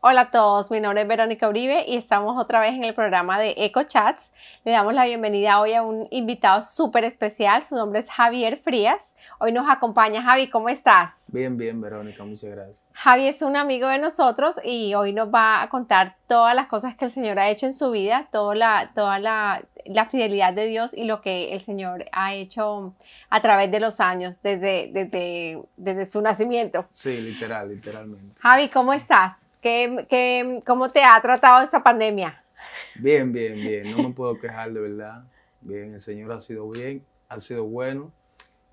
Hola a todos, mi nombre es Verónica Uribe y estamos otra vez en el programa de Eco Chats. Le damos la bienvenida hoy a un invitado súper especial, su nombre es Javier Frías. Hoy nos acompaña Javi, ¿cómo estás? Bien, bien, Verónica, muchas gracias. Javi es un amigo de nosotros y hoy nos va a contar todas las cosas que el Señor ha hecho en su vida, toda la, toda la, la fidelidad de Dios y lo que el Señor ha hecho a través de los años, desde, desde, desde su nacimiento. Sí, literal, literalmente. Javi, ¿cómo estás? ¿Qué, qué, cómo te ha tratado esta pandemia? Bien, bien, bien. No me puedo quejar de verdad. Bien, el Señor ha sido bien, ha sido bueno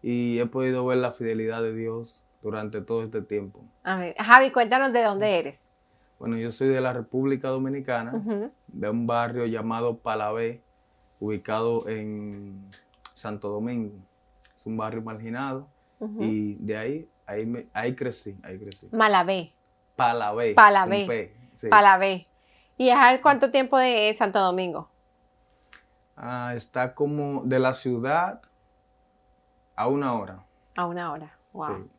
y he podido ver la fidelidad de Dios durante todo este tiempo. A ver, Javi, cuéntanos de dónde eres. Bueno, yo soy de la República Dominicana, de un barrio llamado Palabé, ubicado en Santo Domingo. Es un barrio marginado y de ahí, ahí, me, ahí crecí, ahí crecí. Malabé. Palabé. Palabé. sí. Palabé. ¿Y es al cuánto tiempo de Santo Domingo? Ah, está como de la ciudad a una hora. A una hora. Wow. Sí.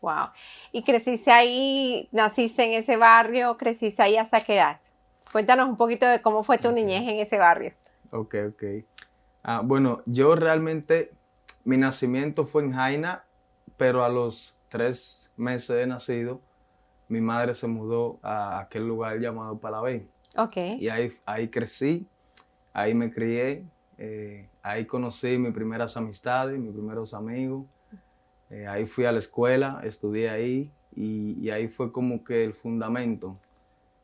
Wow. ¿Y creciste ahí, naciste en ese barrio, creciste ahí hasta qué edad? Cuéntanos un poquito de cómo fue tu niñez en ese barrio. Ok, ok. Ah, bueno, yo realmente, mi nacimiento fue en Jaina, pero a los tres meses de nacido, mi madre se mudó a aquel lugar llamado Palabé. Ok. Y ahí, ahí crecí, ahí me crié, eh, ahí conocí mis primeras amistades, mis primeros amigos. Eh, ahí fui a la escuela, estudié ahí y, y ahí fue como que el fundamento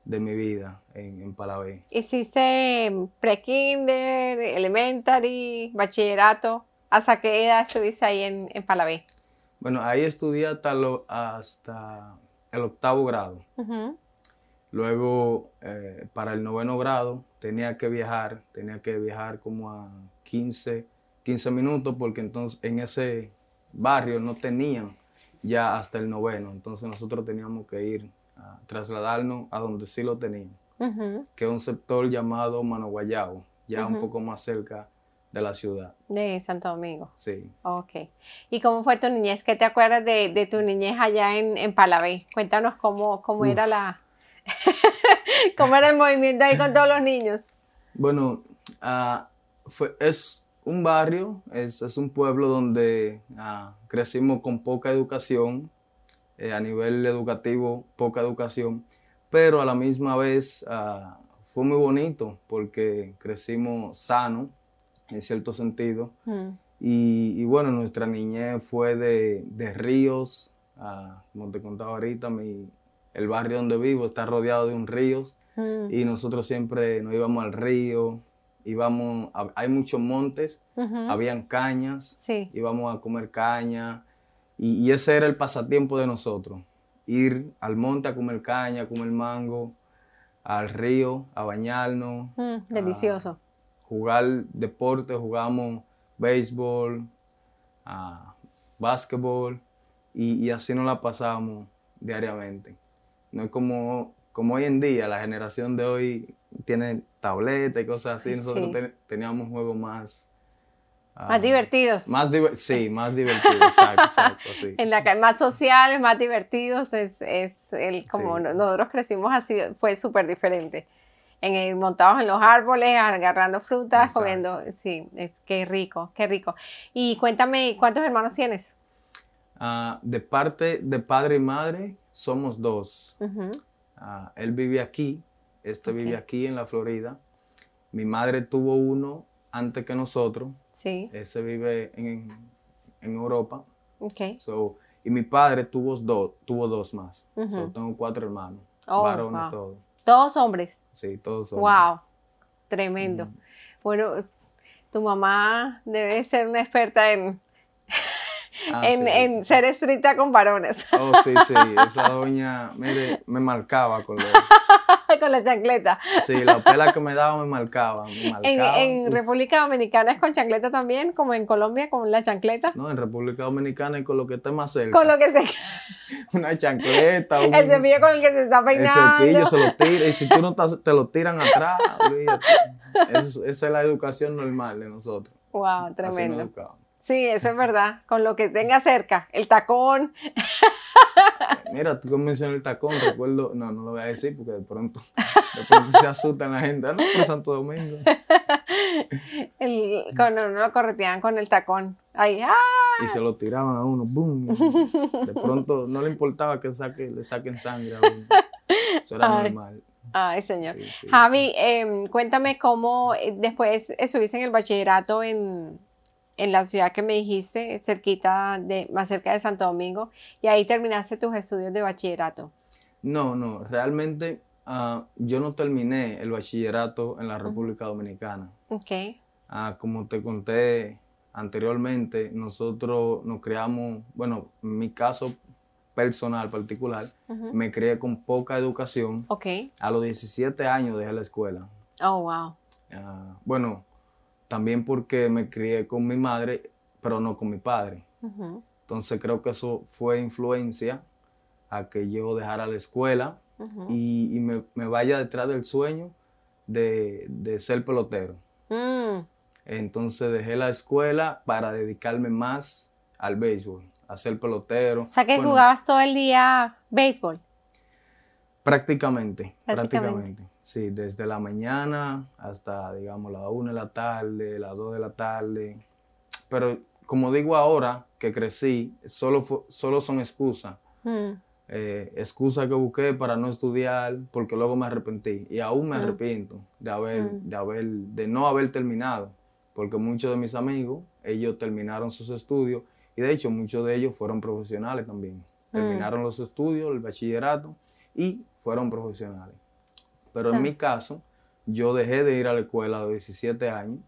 de mi vida en, en Palabé. ¿Hiciste pre-kinder, elementary, bachillerato? ¿Hasta qué edad estuviste ahí en, en Palabé? Bueno, ahí estudié hasta, lo- hasta el octavo grado. Luego, eh, para el noveno grado, tenía que viajar, tenía que viajar como a 15, 15 minutos, porque entonces en ese barrio no tenían ya hasta el noveno. Entonces nosotros teníamos que ir a trasladarnos a donde sí lo tenían, que es un sector llamado Manoguayao, ya un poco más cerca de la ciudad. De Santo Domingo. Sí. Ok. ¿Y cómo fue tu niñez? ¿Qué te acuerdas de, de tu niñez allá en, en Palabé? Cuéntanos cómo, cómo era la... cómo era el movimiento ahí con todos los niños. Bueno, fue, es un barrio, es, es un pueblo donde ah, crecimos con poca educación, eh, a nivel educativo, poca educación, pero a la misma vez ah, fue muy bonito porque crecimos sano, en cierto sentido. Mm. Y, y bueno, nuestra niñez fue de, de ríos, ah, como te contaba ahorita, mi, el barrio donde vivo está rodeado de un río Mm. y nosotros siempre nos íbamos al río, íbamos, a- hay muchos montes, Ujú. habían cañas, Sí. íbamos a comer caña y, y ese era el pasatiempo de nosotros, ir al monte a comer caña, a comer mango, al río a bañarnos, Mm, delicioso. Jugar deporte, jugamos béisbol, ah, básquetbol y, y así nos la pasamos diariamente. No es como, como hoy en día, la generación de hoy tiene tabletas y cosas así, nosotros Sí. ten- teníamos juegos más... ah, más divertidos. Más diver- sí, más divertidos, exacto, exacto, sí. En la ca- más sociales, más divertidos, es, es el, como Sí. nosotros crecimos así, fue súper diferente. En el, montados en los árboles, agarrando frutas, Exacto. comiendo, sí, es, qué rico, qué rico. Y cuéntame, ¿cuántos hermanos tienes? Ah, de parte de padre y madre, somos dos. Ah, él vive aquí, este vive aquí en la Florida. Mi madre tuvo uno antes que nosotros, Sí, ese vive en, en Europa. ok. So, y mi padre tuvo dos, tuvo dos más. So, tengo cuatro hermanos, Oh, varones wow. todos. Todos hombres. Sí, todos son. Wow, tremendo. Ujú. Bueno, tu mamá debe ser una experta en, Ah, en, sí. en ser estricta con varones, Oh, sí, sí, esa doña, mire, me marcaba con lo, con la chancleta. sí, la pela que me daba me marcaba, me En, marcaba. en Uf. República Dominicana es con chancleta también, como en Colombia con la chancleta. No, en República Dominicana y con lo que esté más cerca. Con lo que se Una chancleta, un, el cepillo con el que se está el peinando. cepillo se lo tira y si tú no estás, te lo tiran atrás, olvídate. Esa es la educación normal de nosotros. Wow, tremendo. Sí, eso es verdad. Con lo que tenga cerca, el tacón, Mira, tú mencionas el tacón, recuerdo, no, no lo voy a decir porque de pronto, de pronto se asustan la gente, ah, no, por Santo Domingo. El, cuando uno lo correteaban con el tacón, ahí, ¡ah! Y se lo tiraban a uno, ¡boom! de pronto no le importaba que saque, le saquen sangre a uno. Eso era Ay. normal. Ay, señor. Sí, sí. Javi, em, cuéntame cómo eh, después estuviste en el bachillerato en, en la ciudad que me dijiste, cerquita de, más cerca de Santo Domingo, y ahí terminaste tus estudios de bachillerato. No, no, realmente ah, yo no terminé el bachillerato en la República Dominicana. Ok. Ah, como te conté anteriormente, nosotros nos creamos, bueno, en mi caso personal particular, me crié con poca educación. Ok. A los 17 años dejé la escuela. Oh, wow. Ah, bueno, también porque me crié con mi madre, pero no con mi padre. Entonces creo que eso fue influencia a que yo dejara la escuela y, y me, me vaya detrás del sueño de, de ser pelotero. Mm, Entonces dejé la escuela para dedicarme más al béisbol, a ser pelotero. O sea que Bueno, jugabas todo el día béisbol. Prácticamente, Prácticamente. prácticamente. Sí, desde la mañana hasta, digamos, las 1 de la tarde, las 2 de la tarde. Pero como digo ahora que crecí, solo, solo son excusas. Mm, Eh, excusas que busqué para no estudiar, porque luego me arrepentí. Y aún me Mm. arrepiento de, haber, Mm. de, haber, de no haber terminado. Porque muchos de mis amigos, ellos terminaron sus estudios. Y de hecho, muchos de ellos fueron profesionales también. Mm. Terminaron los estudios, el bachillerato, y fueron profesionales. Pero en mi caso, yo dejé de ir a la escuela a los 17 años.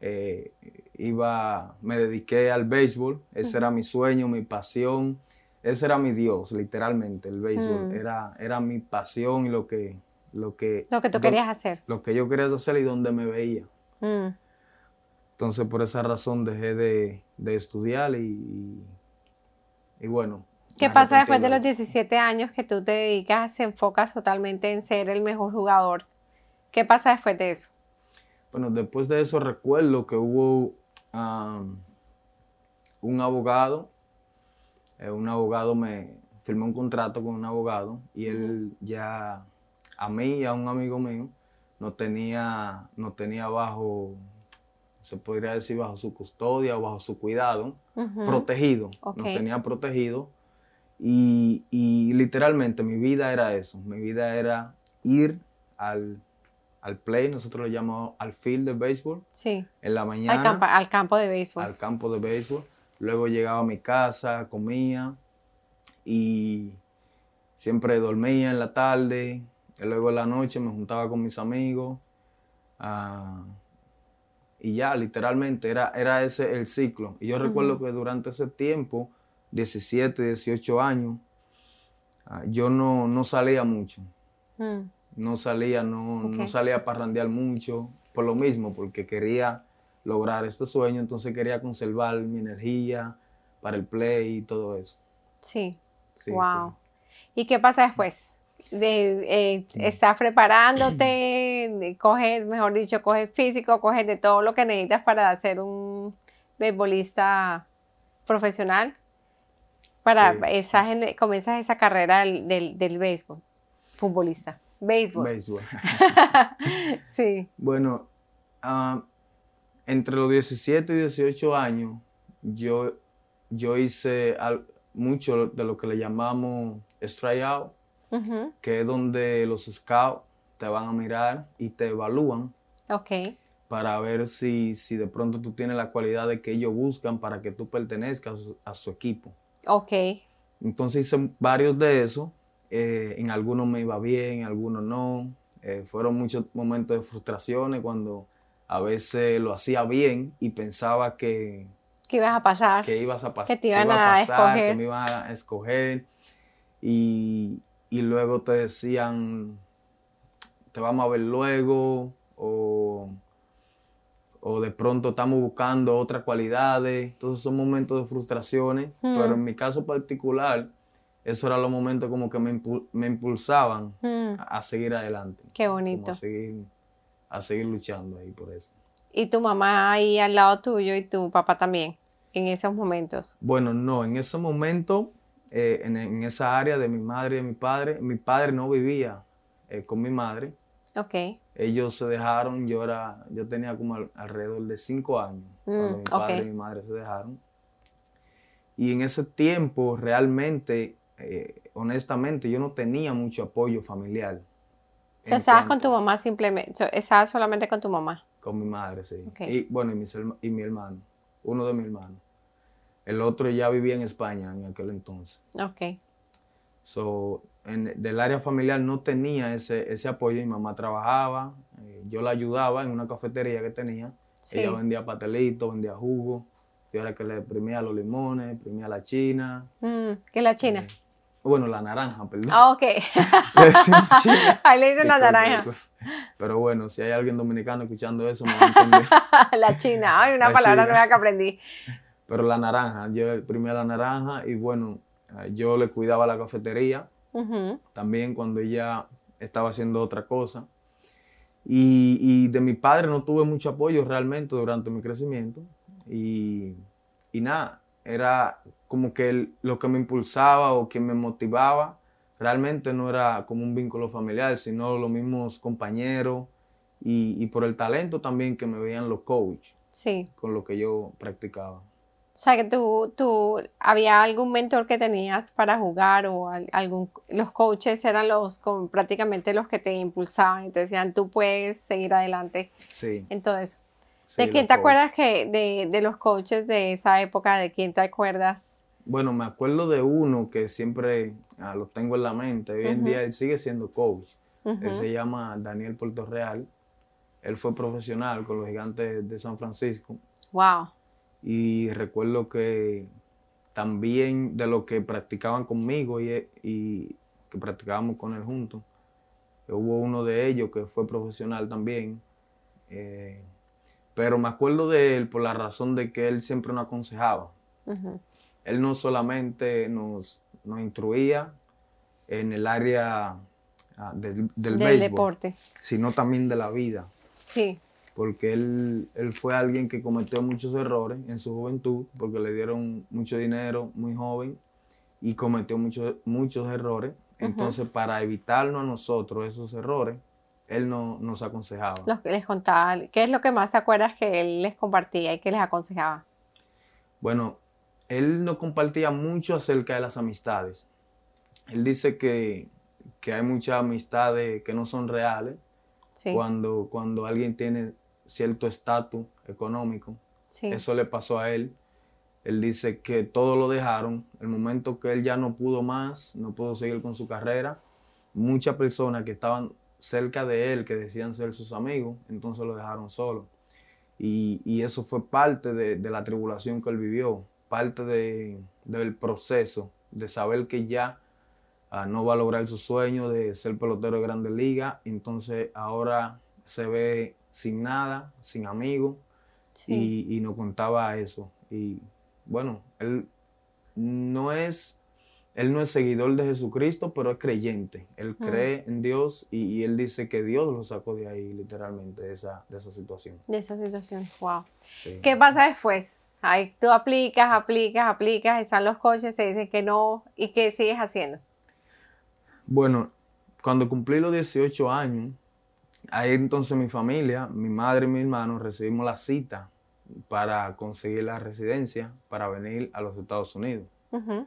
Eh, iba, me dediqué al béisbol, ese era mi sueño, mi pasión, ese era mi Dios, literalmente, el béisbol. Mm. Era, era mi pasión y lo que, lo que, lo que tú querías hacer. lo que yo quería hacer y donde me veía. Mm, Entonces, por esa razón dejé de, de estudiar y, y, y bueno. ¿Qué pasa después de los luego. 17 años que tú te dedicas, se enfocas totalmente en ser el mejor jugador? ¿Qué pasa después de eso? Bueno, después de eso recuerdo que hubo un abogado, eh, un abogado me firmó un contrato con un abogado y él ya a mí y a un amigo mío nos tenía, nos tenía bajo, se podría decir bajo su custodia o bajo su cuidado, protegido, nos tenía protegido y, y literalmente mi vida era eso, mi vida era ir al, al play, nosotros lo llamamos al field de béisbol, Sí, en la al, mañana al campo de béisbol. al campo de béisbol, luego llegaba a mi casa, comía y siempre dormía en la tarde, y luego en la noche me juntaba con mis amigos ah, y ya literalmente era, era ese el ciclo. Y yo recuerdo que durante ese tiempo, 17, 18 años, ah, yo no, no salía mucho Mm, no salía, no, no salía a parrandear mucho, por lo mismo, porque quería lograr este sueño, entonces quería conservar mi energía para el play y todo eso. sí, Sí, wow. sí. ¿Y qué pasa después? De, eh, estás preparándote, coges, mejor dicho, coges físico, coges de todo lo que necesitas para ser un beisbolista profesional. Para, Sí. en- comienzas esa carrera del, del, del béisbol, futbolista, béisbol. Béisbol. sí. Bueno, ah, entre los 17 y 18 años, yo, yo hice al- mucho de lo que le llamamos Ujú, que es donde los scouts te van a mirar y te evalúan Ok. para ver si, si de pronto tú tienes la cualidad de que ellos buscan para que tú pertenezcas a su, a su equipo. Ok. Entonces hice varios de esos, eh, en algunos me iba bien, en algunos no. Eh, fueron muchos momentos de frustraciones cuando a veces lo hacía bien y pensaba que, ¿Qué ibas a pasar? que ibas a pas- Que te que iba a pasar, que me iban a escoger. Y, y luego te decían, te vamos a ver luego, o, o de pronto estamos buscando otras cualidades. Entonces son momentos de frustraciones, Mm. pero en mi caso particular, eso eran los momentos como que me, impu- me impulsaban Mm, a, a seguir adelante. qué bonito. a seguir, a seguir luchando ahí por eso. Y tu mamá ahí al lado tuyo y tu papá también, en esos momentos. Bueno, no, en ese momento eh, en, en esa área de mi madre y de mi padre. Mi padre no vivía eh, con mi madre. Ok. Ellos se dejaron, yo era, yo tenía como al- alrededor de cinco años cuando Mm, mi padre y mi madre se dejaron. Y en ese tiempo realmente, eh, honestamente, yo no tenía mucho apoyo familiar. O sea, estabas con tu mamá simplemente, estabas solamente con tu mamá. Con mi madre, sí. Y bueno, y, mis y mi hermano, uno de mis hermanos. El otro ya vivía en España en aquel entonces. Ok. So, en- del área familiar no tenía ese, ese apoyo. Mi mamá trabajaba, eh, yo la ayudaba en una cafetería que tenía. Sí. Ella vendía pastelitos, vendía jugo. Yo era que le exprimía los limones, exprimía la china. Mm, ¿Qué es la china? eh, bueno, la naranja, perdón. Ah, ok. Le decimos china. Ahí le dicen la naranja. Pero bueno, si hay alguien dominicano escuchando eso, me va a entender. la china. Ay, una La palabra china. nueva que aprendí. Pero la naranja, yo exprimía la naranja y bueno, eh, yo le cuidaba la cafetería. También cuando ella estaba haciendo otra cosa. Y, y de mi padre no tuve mucho apoyo realmente durante mi crecimiento. Y, y nada, era como que el- lo que me impulsaba o que me motivaba realmente no era como un vínculo familiar, sino los mismos compañeros y, y por el talento también que me veían los coaches Sí. con lo que yo practicaba. O sea, que tú, tú, ¿había algún mentor que tenías para jugar o al- algún, los coaches eran los, con, prácticamente los que te impulsaban y te decían, tú puedes seguir adelante Sí. en todo eso? sí, ¿De quién te coaches. acuerdas que, de, de los coaches de esa época? ¿De quién te acuerdas? Bueno, me acuerdo de uno que siempre ah, lo tengo en la mente. Hoy en día él sigue siendo coach. Él se llama Daniel Puerto Real. Él fue profesional con los gigantes de San Francisco. Wow. Y recuerdo que también de lo que practicaban conmigo y, y que practicábamos con él juntos, hubo uno de ellos que fue profesional también. eh, pero me acuerdo de él por la razón de que él siempre nos aconsejaba. Él no solamente nos, nos instruía en el área ah, del, del Del béisbol, deporte. sino también de la vida, Sí. Porque él, él fue alguien que cometió muchos errores en su juventud, porque le dieron mucho dinero muy joven y cometió muchos, muchos errores. Entonces, para evitarnos a nosotros esos errores, él no, nos aconsejaba. Los que les contaba, ¿qué es lo que más te acuerdas que él les compartía y que les aconsejaba? Bueno, él nos compartía mucho acerca de las amistades. Él dice que, que hay muchas amistades que no son reales Sí. cuando, cuando alguien tiene cierto estatus económico. Sí. Eso le pasó a él. Él dice que todo lo dejaron. El momento que él ya no pudo más, no pudo seguir con su carrera, muchas personas que estaban cerca de él, que decían ser sus amigos, entonces lo dejaron solo. Y, y eso fue parte de, de la tribulación que él vivió, parte de- del proceso de saber que ya ah, no va a lograr su sueño de ser pelotero de grandes ligas, entonces ahora se ve sin nada, sin amigos, Sí. y, y nos contaba eso. Y bueno, él no es, él no es seguidor de Jesucristo, pero es creyente. Él Mm. cree en Dios y, y él dice que Dios lo sacó de ahí, literalmente, de esa, de esa situación. De esa situación. Wow. Sí. ¿Qué pasa después? Ay, tú aplicas, aplicas, aplicas, están los coaches, te dicen que no, ¿y qué sigues haciendo? Bueno, cuando cumplí los 18 años, ahí entonces mi familia, mi madre y mi hermano recibimos la cita para conseguir la residencia para venir a los Estados Unidos. Ujú.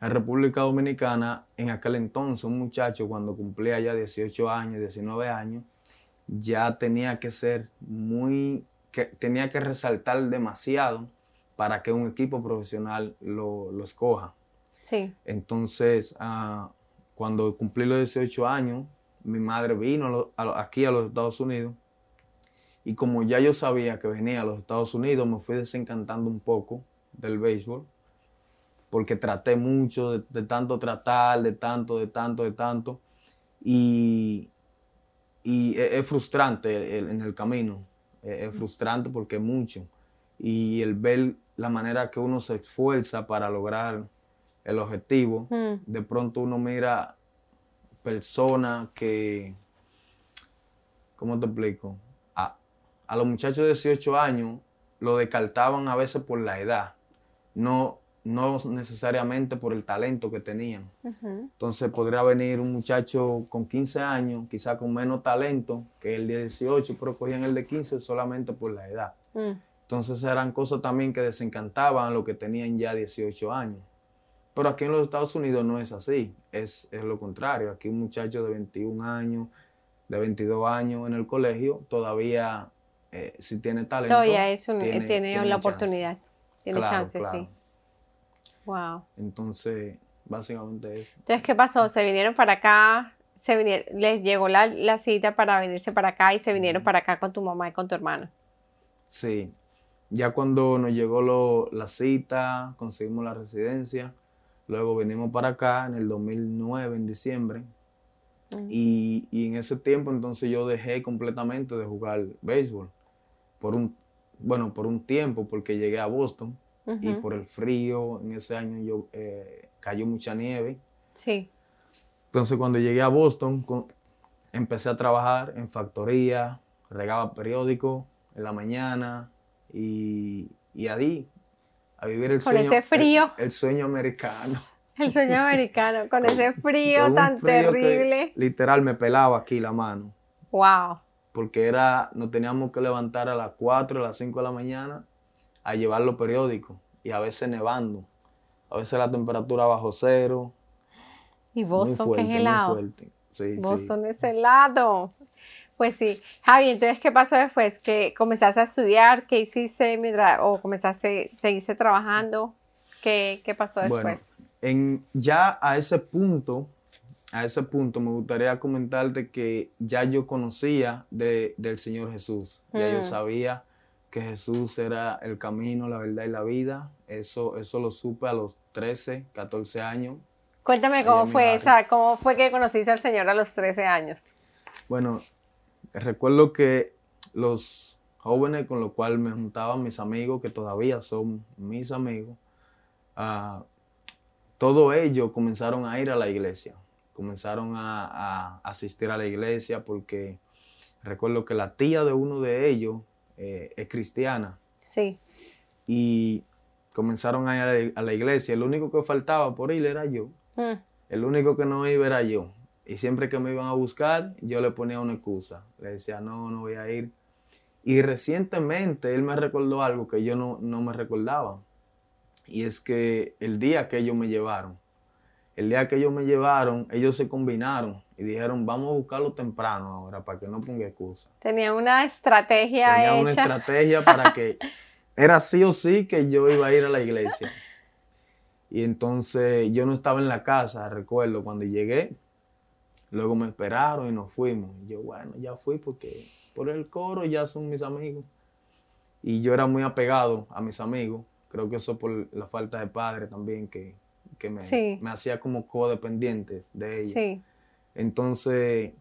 En República Dominicana, en aquel entonces, un muchacho cuando cumplía ya 18 años, 19 años, ya tenía que ser muy, que tenía que resaltar demasiado para que un equipo profesional lo, lo escoja. Sí. Entonces, ah, cuando cumplí los 18 años, mi madre vino a lo- a lo- aquí a los Estados Unidos. Y como ya yo sabía que venía a los Estados Unidos, me fui desencantando un poco del béisbol porque traté mucho de, de tanto tratar, de tanto, de tanto, de tanto. Y, y e- es, frustrante el- el- en el camino, es, es frustrante porque es mucho. Y el ver la manera que uno se esfuerza para lograr el objetivo, Mm. de pronto uno mira personas que, ¿cómo te explico? A, a los muchachos de 18 años lo descartaban a veces por la edad, no, no necesariamente por el talento que tenían. Entonces podría venir un muchacho con 15 años, quizá con menos talento que el de 18, pero cogían el de 15 solamente por la edad. Mm. Entonces eran cosas también que desencantaban a los que tenían ya 18 años. Pero aquí en los Estados Unidos no es así, es, es lo contrario. Aquí un muchacho de 21 años, de 22 años en el colegio, todavía eh, si tiene talento. Todavía es un, tiene, tiene la chance. oportunidad. Tiene Claro, chance, claro. sí. Wow. Entonces, básicamente eso. Entonces, ¿qué pasó? Se vinieron para acá, se vinieron, les llegó la, la cita para venirse para acá y se vinieron para acá con tu mamá y con tu hermano. Sí, ya cuando nos llegó lo- la cita, conseguimos la residencia, luego venimos para acá en el 2009, en diciembre, y, y en ese tiempo entonces yo dejé completamente de jugar béisbol, por un, bueno, por un tiempo, porque llegué a Boston, y por el frío, en ese año yo, eh, cayó mucha nieve, Sí. entonces cuando llegué a Boston, co- empecé a trabajar en factoría, regaba periódicos en la mañana y, y ahí, a vivir el Con sueño. ese frío. El, el sueño americano. El sueño americano, con ese frío Con tan frío que terrible. literal me pelaba aquí la mano, Wow. porque era, nos teníamos que levantar a las 4, a las 5 de la mañana a llevar los periódicos y a veces nevando. A veces la temperatura bajo cero. Y muy Boston, fuerte, que es muy helado. fuerte. Sí, sí. Boston es helado. Pues sí. Javi, entonces, ¿qué pasó después? ¿Que comenzaste a estudiar? ¿Qué hiciste mientras, o comenzaste, seguiste trabajando? ¿Qué, qué pasó después? Bueno, en, ya a ese punto, a ese punto me gustaría comentarte que ya yo conocía de- del Señor Jesús. Ya yo Mm. sabía que Jesús era el camino, la verdad y la vida. Eso, eso lo supe a los 13, 14 años. Cuéntame cómo fue esa, cómo fue que conociste al Señor a los 13 años. Bueno, recuerdo que los jóvenes con los cuales me juntaban mis amigos, que todavía son mis amigos, ah, todos ellos comenzaron a ir a la iglesia, comenzaron a, a asistir a la iglesia porque recuerdo que la tía de uno de ellos eh, es cristiana Sí. y comenzaron a ir a la, a la iglesia. El único que faltaba por ir era yo. Mm, El único que no iba era yo. Y siempre que me iban a buscar, yo le ponía una excusa. Le decía, no, no voy a ir. Y recientemente él me recordó algo que yo no, no me recordaba. Y es que el día que ellos me llevaron, el día que ellos me llevaron, ellos se combinaron y dijeron, vamos a buscarlo temprano ahora para que no ponga excusa. Tenía una estrategia Tenía una estrategia para que era sí o sí que yo iba a ir a la iglesia. Y entonces yo no estaba en la casa, recuerdo, cuando llegué. Luego me esperaron y nos fuimos. Y yo, bueno, ya fui porque por el coro ya son mis amigos. Y yo era muy apegado a mis amigos. Creo que eso por la falta de padre también, que, que me, Sí. me hacía como codependiente de ellos. Sí. Entonces,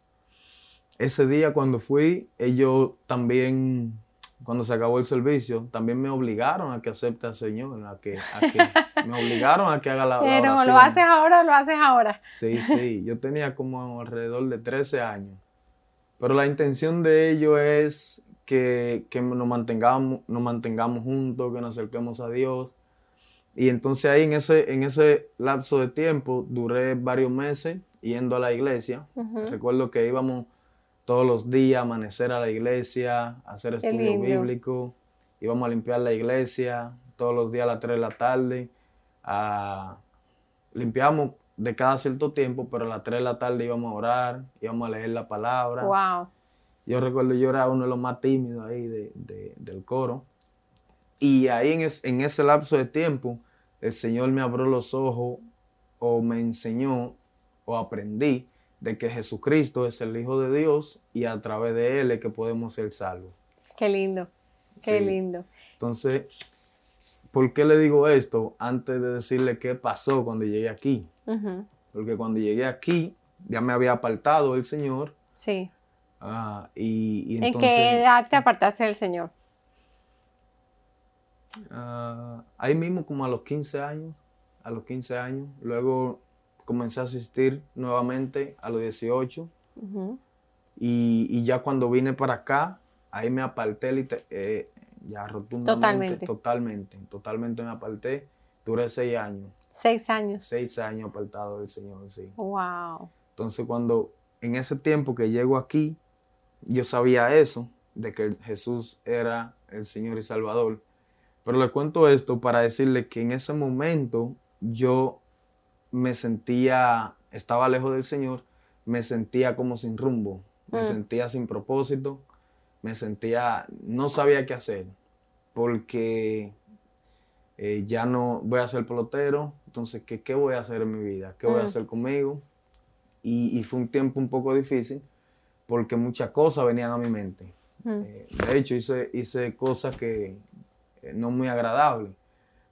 ese día cuando fui, ellos también, cuando se acabó el servicio, también me obligaron a que acepte al Señor, a que, a que me obligaron a que haga la, la Pero oración. lo haces ahora o lo haces ahora. Sí, sí, yo tenía como alrededor de 13 años. Pero la intención de ellos es que, que nos, mantengamos, nos mantengamos juntos, que nos acerquemos a Dios. Y entonces ahí en ese, en ese lapso de tiempo duré varios meses yendo a la iglesia. Recuerdo que íbamos todos los días amanecer a la iglesia, hacer estudio bíblico. Íbamos a limpiar la iglesia todos los días a las 3 de la tarde. a- limpiamos de cada cierto tiempo, pero a las 3 de la tarde íbamos a orar, íbamos a leer la palabra. Wow. Yo recuerdo yo era uno de los más tímidos ahí de- de- del coro. Y ahí en, es- en ese lapso de tiempo, el Señor me abrió los ojos o me enseñó o aprendí de que Jesucristo es el Hijo de Dios y a través de Él es que podemos ser salvos. Qué lindo. Qué Sí. lindo. Entonces, ¿por qué le digo esto antes de decirle qué pasó cuando llegué aquí? Porque cuando llegué aquí, ya me había apartado el Señor. Sí. ah, y, y ¿En qué edad te apartaste del Señor? Ah, ahí mismo como a los 15 años, a los 15 años, luego comencé a asistir nuevamente a los 18 Ujú. y, y ya cuando vine para acá, ahí me aparté eh, ya rotundamente, Totalmente. totalmente, totalmente me aparté. Duré seis años. Seis años. Seis años apartado del Señor, sí. Wow. Entonces cuando en ese tiempo que llego aquí, yo sabía eso, de que Jesús era el Señor y Salvador. Pero le cuento esto para decirle que en ese momento yo me sentía, estaba lejos del Señor, me sentía como sin rumbo, me Mm. sentía sin propósito, me sentía, no sabía qué hacer, porque eh, ya no voy a ser pelotero, entonces, ¿qué, qué voy a hacer en mi vida? ¿Qué voy a Mm. hacer conmigo? Y, y fue un tiempo un poco difícil, porque muchas cosas venían a mi mente. Mm. Eh, de hecho, hice, hice cosas que eh, no muy agradables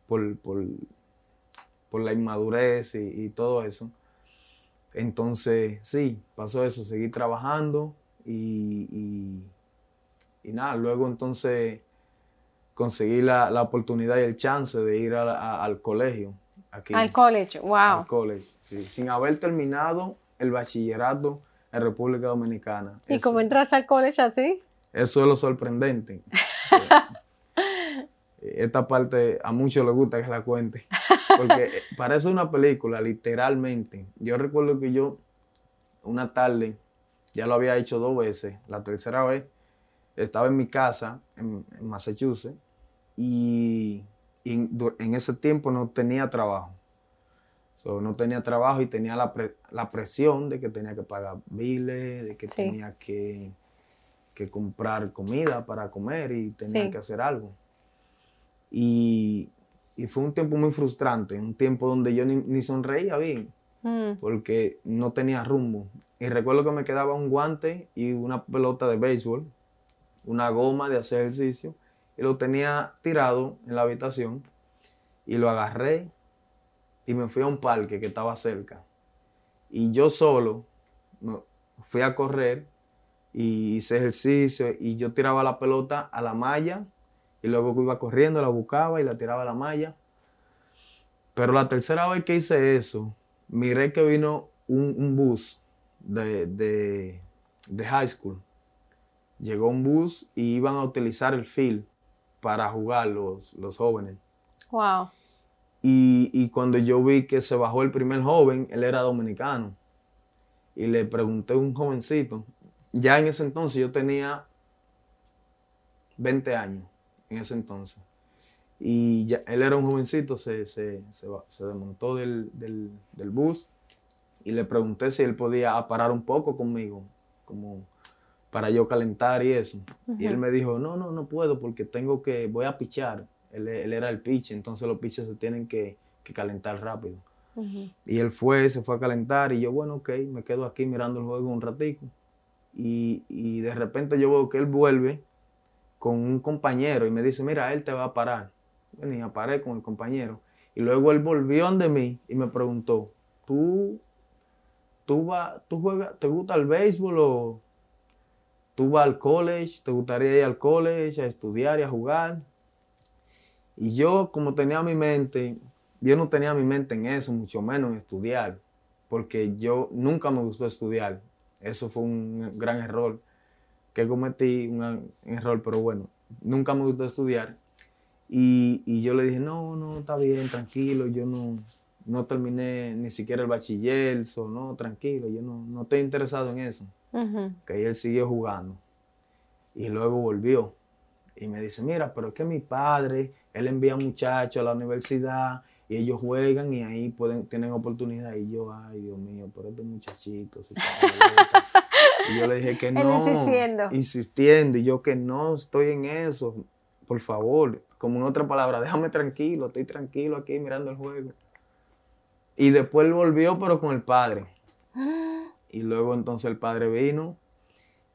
por, por, por la inmadurez y, y todo eso. Entonces, sí, pasó eso, seguí trabajando y, y- y nada, luego entonces conseguí la, la oportunidad y el chance de ir a la- a- al colegio. Aquí, Al college. Wow. al college, sí, sin haber terminado el bachillerato en República Dominicana. ¿Y Eso- cómo entraste al college así? eso es lo sorprendente. Esta parte a muchos les gusta que la cuente. Porque eh, parece una película, literalmente. Yo recuerdo que yo, una tarde, ya lo había hecho dos veces. La tercera vez, estaba en mi casa, en, en Massachusetts, y, y en, ese tiempo no tenía trabajo. So, no tenía trabajo y tenía la, pre- la presión de que tenía que pagar biles, de que Sí. tenía que, que comprar comida para comer y tenía Sí. que hacer algo. Y, y fue un tiempo muy frustrante, un tiempo donde yo ni, ni sonreía bien, Mm. porque no tenía rumbo. Y recuerdo que me quedaba un guante y una pelota de béisbol, una goma de hacer ejercicio, y lo tenía tirado en la habitación, y lo agarré y me fui a un parque que estaba cerca. Y yo solo me fui a correr y hice ejercicio y yo tiraba la pelota a la malla y luego iba corriendo la buscaba y la tiraba a la malla. Pero la tercera vez que hice eso, miré que vino un, un bus de, de- de high school. Llegó un bus y iban a utilizar el field para jugar los, los jóvenes. Wow. Y, y cuando yo vi que se bajó el primer joven, él era dominicano. Y le pregunté a un jovencito. Ya en ese entonces yo tenía 20 años, en ese entonces. Y ya, él era un jovencito, se, se, se, se desmontó del, del- del bus y le pregunté si él podía parar un poco conmigo, como para yo calentar y eso. Y él me dijo, no, no, no puedo porque tengo que, voy a pichar. Él, él era el pitch, entonces los pitches se tienen que, que calentar rápido. Y él fue, se fue a calentar y yo, bueno, ok, me quedo aquí mirando el juego un ratico. Y, y de repente yo veo que él vuelve con un compañero y me dice, mira, él te va a parar. Bueno, y paré con el compañero. Y luego él volvió ante mí y me preguntó, ¿tú, tú, va, tú juegas, te gusta el béisbol o tú vas al college? ¿Te gustaría ir al college a estudiar y a jugar? Y yo, como tenía mi mente, yo no tenía mi mente en eso, mucho menos en estudiar, porque yo nunca me gustó estudiar. Eso fue un gran error que cometí, un error, pero bueno, nunca me gustó estudiar. Y, y yo le dije, no, no, está bien, tranquilo, yo no, no terminé ni siquiera el bachiller, so, no, tranquilo, yo no, no estoy interesado en eso que él siguió jugando. Y luego volvió. Y me dice, mira, pero es que mi padre, él envía muchachos a la universidad y ellos juegan y ahí pueden, tienen oportunidad. Y yo, ay, Dios mío, pero este muchachito. boleta". y yo le dije que no. insistiendo. Insistiendo. Y yo que no estoy en eso. Por favor. Como en otra palabra, déjame tranquilo. Estoy tranquilo aquí mirando el juego. Y después volvió, pero con el padre. Y luego entonces el padre vino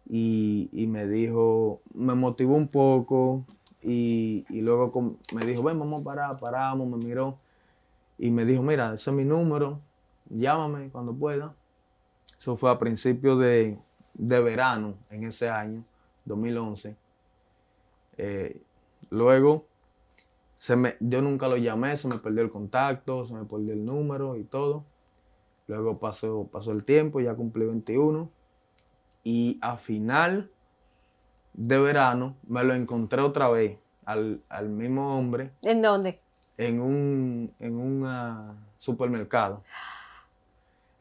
y, y me dijo, me motivó un poco y, y luego me dijo, ven, vamos a parar, paramos, me miró y me dijo, mira, ese es mi número, llámame cuando pueda. Eso fue a principios de, de verano en ese año, 2011. Eh, luego, se me, yo nunca lo llamé, se me perdió el contacto, se me perdió el número y todo. Luego pasó, pasó el tiempo, ya cumplí 21. Y a final de verano me lo encontré otra vez al, al mismo hombre ¿En dónde? en un, en un supermercado.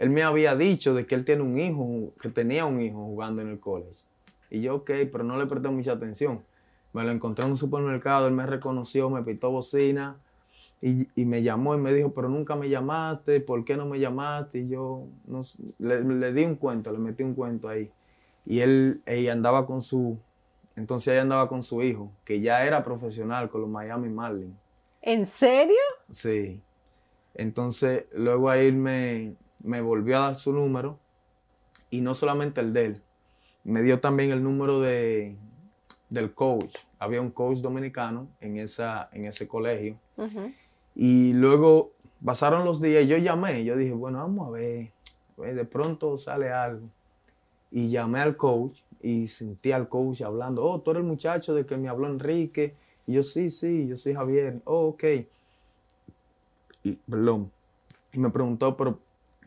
Él me había dicho de que él tiene un hijo, que tenía un hijo jugando en el college. Y yo, ok, pero no le presté mucha atención. Me lo encontré en un supermercado, él me reconoció, me pitó bocina y, y me llamó y me dijo, pero nunca me llamaste, ¿por qué no me llamaste? Y yo no, le, le di un cuento, le metí un cuento ahí. Y él, ella andaba con su, entonces ella andaba con su hijo, que ya era profesional con los Miami Marlins. ¿En serio? Sí. Entonces, luego ahí me, me volvió a dar su número y no solamente el de él, me dio también el número de, del coach. Había un coach dominicano en, esa, en ese colegio. Y luego pasaron los días y yo llamé. Yo dije, bueno, vamos a ver. pues, de pronto sale algo. Y llamé al coach y sentí al coach hablando. Oh, tú eres el muchacho de que me habló Enrique. Y yo, sí, sí, yo soy Javier. Oh, ok. Y, perdón. Y me preguntó, pero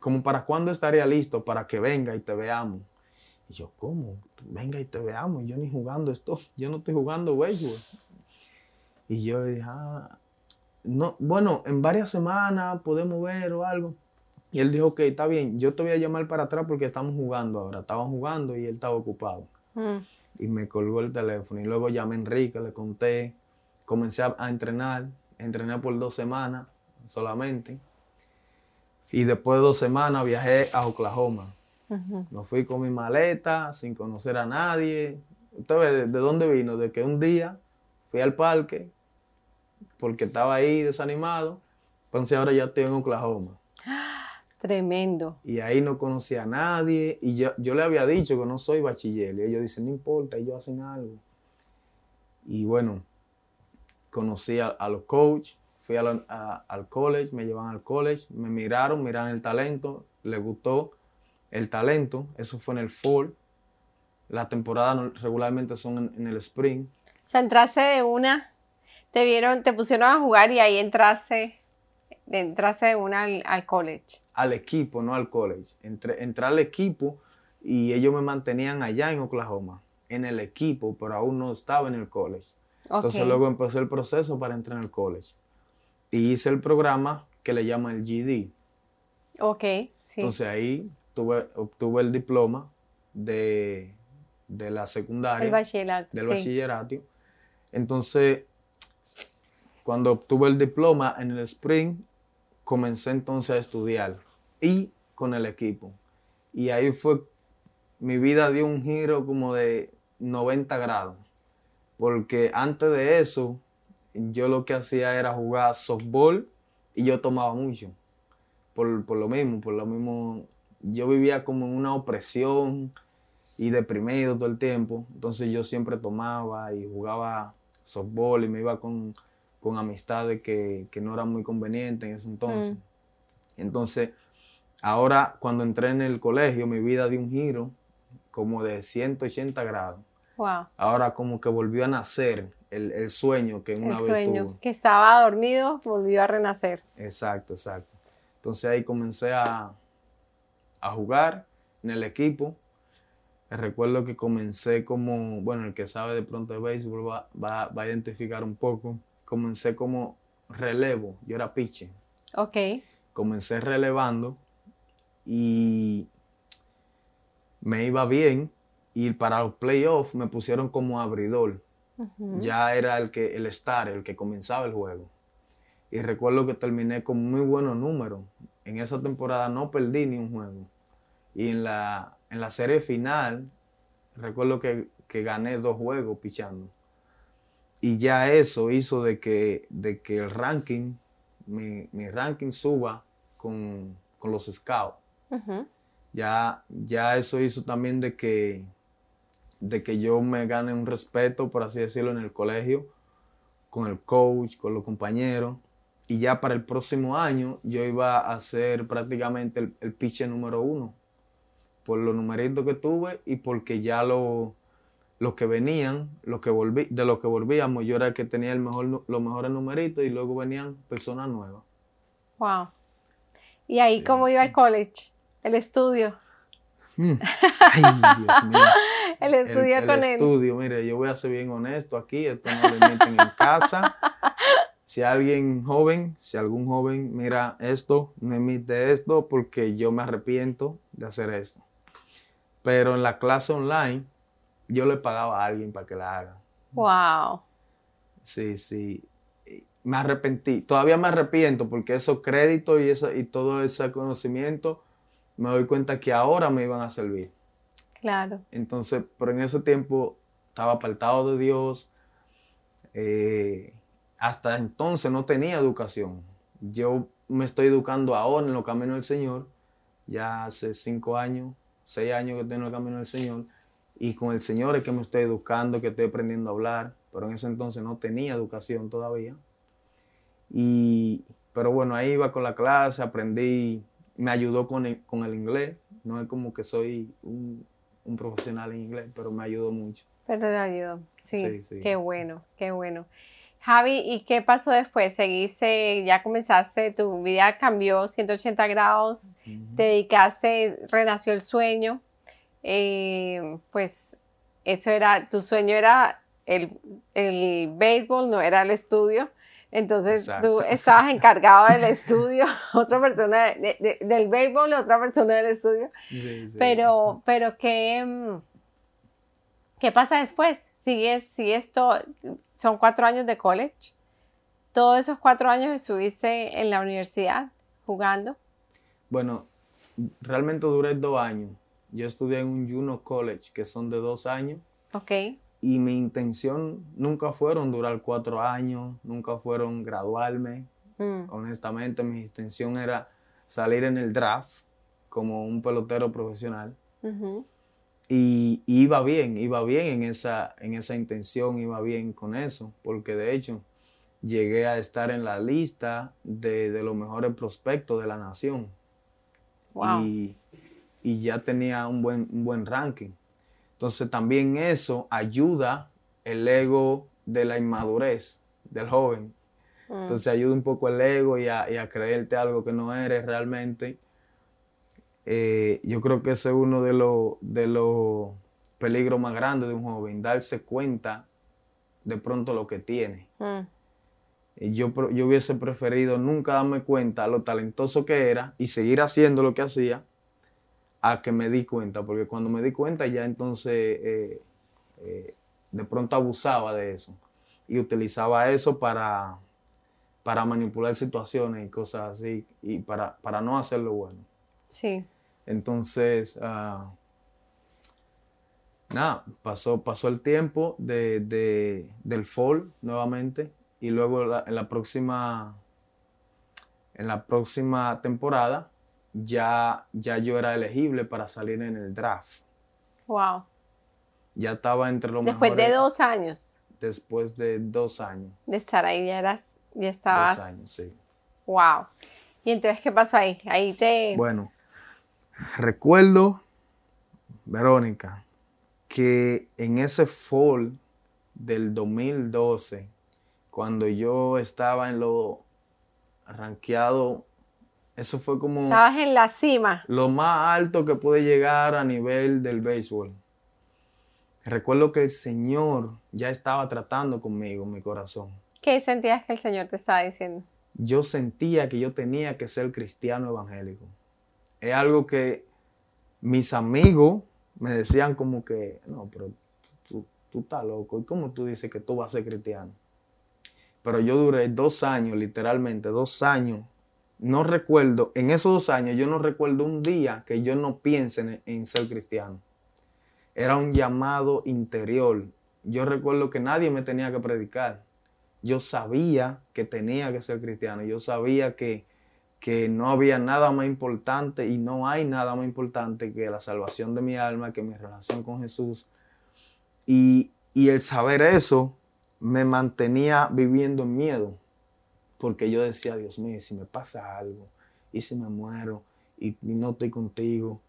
como para cuándo estaría listo para que venga y te veamos. Y yo, ¿cómo? Venga y te veamos. Yo ni jugando esto. Yo no estoy jugando béisbol. Y yo le dije, ah, no, bueno, en varias semanas podemos ver o algo. Y él dijo, ok, está bien, yo te voy a llamar para atrás porque estamos jugando ahora. Estaban jugando y él estaba ocupado. Mm. Y me colgó el teléfono. Y luego llamé a Enrique, le conté. Comencé a, a entrenar. Entrené por dos semanas solamente. Y después de dos semanas viajé a Oklahoma. Me fui con mi maleta, sin conocer a nadie. Usted ve de, de dónde vino, de que un día fui al parque, porque estaba ahí desanimado. Entonces ahora ya estoy en Oklahoma. Tremendo. Y ahí no conocía a nadie. Y yo, yo le había dicho que no soy bachiller. Y ellos dicen, no importa, ellos hacen algo. Y bueno, conocí a, a los coaches, fui a la- a- al college, me llevan al college, me miraron, miraron el talento, les gustó el talento. Eso fue en el fall. Las temporadas regularmente son en, en el spring. O sea, entraste de una, te vieron, te pusieron a jugar y ahí entraste, entraste de una al, al college. al equipo, no al college. Entré, entré al equipo y ellos me mantenían allá en Oklahoma, en el equipo, pero aún no estaba en el college. Entonces Ok. luego empecé el proceso para entrar en el college. Y hice el programa que le llaman el GD. Ok, sí. Entonces ahí tuve, obtuve el diploma de, de la secundaria, el bachillerato. del sí. bachillerato. Entonces, cuando obtuve el diploma en el spring, comencé entonces a estudiar y con el equipo. Y ahí fue, mi vida dio un giro como de 90 grados. Porque antes de eso, yo lo que hacía era jugar softball y yo tomaba mucho. Por, por lo mismo, por lo mismo, yo vivía como en una opresión y deprimido todo el tiempo. Entonces yo siempre tomaba y jugaba softball y me iba con, con amistades que, que no eran muy convenientes en ese entonces. Mm. Entonces, ahora cuando entré en el colegio, mi vida dio un giro como de 180 grados. Wow. Ahora como que volvió a nacer el, el sueño que una El vez sueño. Que estaba dormido, volvió a renacer. Exacto, exacto. Entonces ahí comencé a, a jugar en el equipo. Recuerdo que comencé como, bueno, el que sabe de pronto de béisbol va, va- va a identificar un poco. Comencé como relevo, yo era pitcher. Ok. Comencé relevando y me iba bien. Y para los playoffs me pusieron como abridor Ya era el que el star, el que comenzaba el juego. Y recuerdo que terminé con muy buenos números. En esa temporada no perdí ni un juego. Y en la, en la serie final, recuerdo que, que gané dos juegos pichando. Y ya eso hizo de que, de que el ranking, mi, mi ranking suba con, con los scouts ya, ya eso hizo también de que, de que yo me gane un respeto, por así decirlo, en el colegio, con el coach, con los compañeros. Y ya para el próximo año yo iba a ser prácticamente el, el pitcher número uno, por los numeritos que tuve y porque ya lo- los que venían, los que volví, de los que volvíamos, yo era el que tenía el mejor, los mejores numeritos y luego venían personas nuevas. Wow. ¿Y ahí Sí. cómo iba el college? El estudio. Mm. Ay, Dios mío. El estudio el con él. mire, yo voy a ser bien honesto aquí, esto no le mienten en casa. si alguien joven, si algún joven mira esto, no emite esto porque yo me arrepiento de hacer esto. Pero en la clase online, yo le pagaba a alguien para que la haga. Wow. Sí, sí. Me arrepentí. Todavía me arrepiento porque esos créditos y, eso, y todo ese conocimiento, me doy cuenta que ahora me iban a servir. Claro. Entonces, pero en ese tiempo estaba apartado de Dios. Eh, hasta entonces no tenía educación. Yo me estoy educando ahora en los caminos del Señor. Ya hace cinco años, seis años que tengo en el camino del Señor. Y con el Señor es que me estoy educando, que estoy aprendiendo a hablar. Pero en ese entonces no tenía educación todavía. Y, pero bueno, ahí iba con la clase, aprendí, me ayudó con el, con el inglés. No es como que soy un, un profesional en inglés, pero me ayudó mucho. Pero te ayudó, sí, Qué bueno, qué bueno. Javi, ¿y qué pasó después? Seguiste, ya comenzaste, tu vida cambió 180 grados, te dedicaste, renació el sueño. Eh, pues eso era, tu sueño era el, el béisbol, no era el estudio. Entonces tú estabas encargado del estudio, otra persona del béisbol otra persona del estudio. Pero, pero ¿qué, mm, ¿qué pasa después? Sigues, sigues todo, son cuatro años de college. Todos esos cuatro años estuviste en la universidad jugando. Bueno, realmente duré dos años. Yo estudié en un Juno College, que son de dos años. Ok. Y mi intención nunca fueron durar cuatro años, nunca fueron graduarme. Mm. Honestamente, mi intención era salir en el draft como un pelotero profesional. y, iba bien, iba bien en esa, en esa intención, iba bien con eso, porque de hecho llegué a estar en la lista de, los mejores prospectos de la nación. Y, y, ya tenía un buen, un buen ranking. Entonces también eso ayuda el ego de la inmadurez del joven. Mm. Entonces ayuda un poco el ego y a, creerte algo que no eres realmente. Eh, yo creo que ese es uno de los de los peligros más grandes de un joven, darse cuenta de pronto lo que tiene. Mm. Y yo, yo hubiese preferido nunca darme cuenta lo talentoso que era y seguir haciendo lo que hacía a que me di cuenta, porque cuando me di cuenta ya entonces eh, eh, de pronto abusaba de eso y utilizaba eso para, para manipular situaciones y cosas así y para, para no hacerlo bueno. Sí. Entonces, uh, nada, pasó, pasó el tiempo de, del fall nuevamente y luego en la próxima en la próxima temporada ya, ya yo era elegible para salir en el draft. Wow. Ya estaba entre los Después de dos años. Después de dos años. De estar ahí, ya eras, ya estabas. Dos años, sí. Wow. ¿Y entonces qué pasó ahí? Ahí te. Bueno, recuerdo, Verónica, que en ese fall del 2012, cuando yo estaba en lo rankeado eso fue como... Estabas en la cima. Lo más alto que pude llegar a nivel del béisbol. Recuerdo que el Señor ya estaba tratando conmigo, mi corazón. ¿Qué sentías que el Señor te estaba diciendo? Yo sentía que yo tenía que ser cristiano evangélico. Es algo que mis amigos me decían como que, no, pero tú, tú estás loco. ¿Y cómo tú dices que tú vas a ser cristiano? Pero yo duré dos años, literalmente dos años, no recuerdo, en esos dos años, yo no recuerdo un día que yo no piense en, ser cristiano. Era un llamado interior. Yo recuerdo que nadie me tenía que predicar. Yo sabía que tenía que ser cristiano. Yo sabía que, que no había nada más importante y no hay nada más importante que la salvación de mi alma, que mi relación con Jesús. Y, y el saber eso me mantenía viviendo en miedo porque yo decía, Dios mío, si me pasa algo, y si me muero, y, no estoy contigo,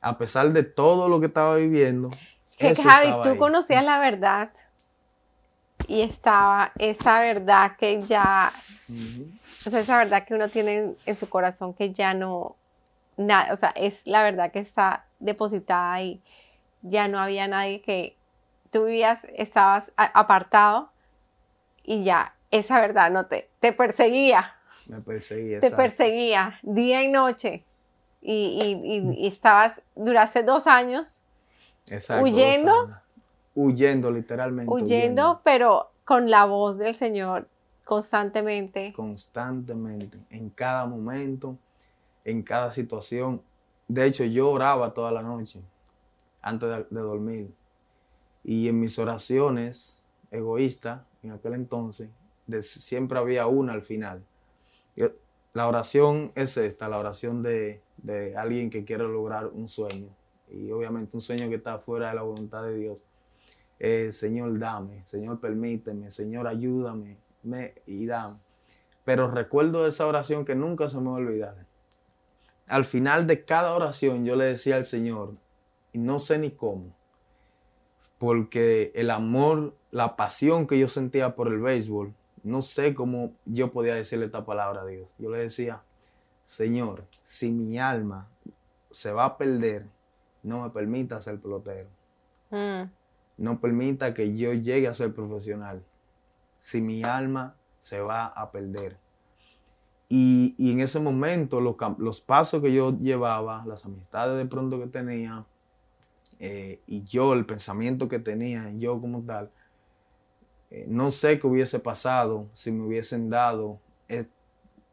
a pesar de todo lo que estaba viviendo. Que Javi, tú conocías la verdad y estaba esa verdad que ya, o sea, esa verdad que uno tiene en, su corazón que ya no, nada, o sea, es la verdad que está depositada y ya no había nadie que tú vivías, estabas apartado y ya esa verdad no te, te perseguía. Me perseguía. Te exacto. perseguía día y noche. Y, y- y- y estabas, duraste dos años Exacto, huyendo. dos años. Huyendo, literalmente. huyendo, pero con la voz del Señor constantemente. constantemente, en cada momento, en cada situación. De hecho, yo oraba toda la noche antes de, de dormir. Y en mis oraciones egoístas, en aquel entonces, siempre había una al final. La oración es esta, la oración de, de alguien que quiere lograr un sueño. Y obviamente un sueño que está fuera de la voluntad de Dios. Eh, Señor, dame, Señor, permíteme, Señor, ayúdame me, y dame. Pero recuerdo esa oración que nunca se me va a olvidar. Al final de cada oración yo le decía al Señor, y no sé ni cómo, porque el amor, la pasión que yo sentía por el béisbol, no sé cómo yo podía decirle esta palabra a Dios. Yo le decía, Señor, si mi alma se va a perder, no me permita ser pelotero Mm, no permita que yo llegue a ser profesional si mi alma se va a perder. Y, y en ese momento los pasos que yo llevaba, las amistades de pronto que tenía, eh, y yo, el pensamiento que tenía, yo como tal, eh, no sé qué hubiese pasado si me hubiesen dado eh,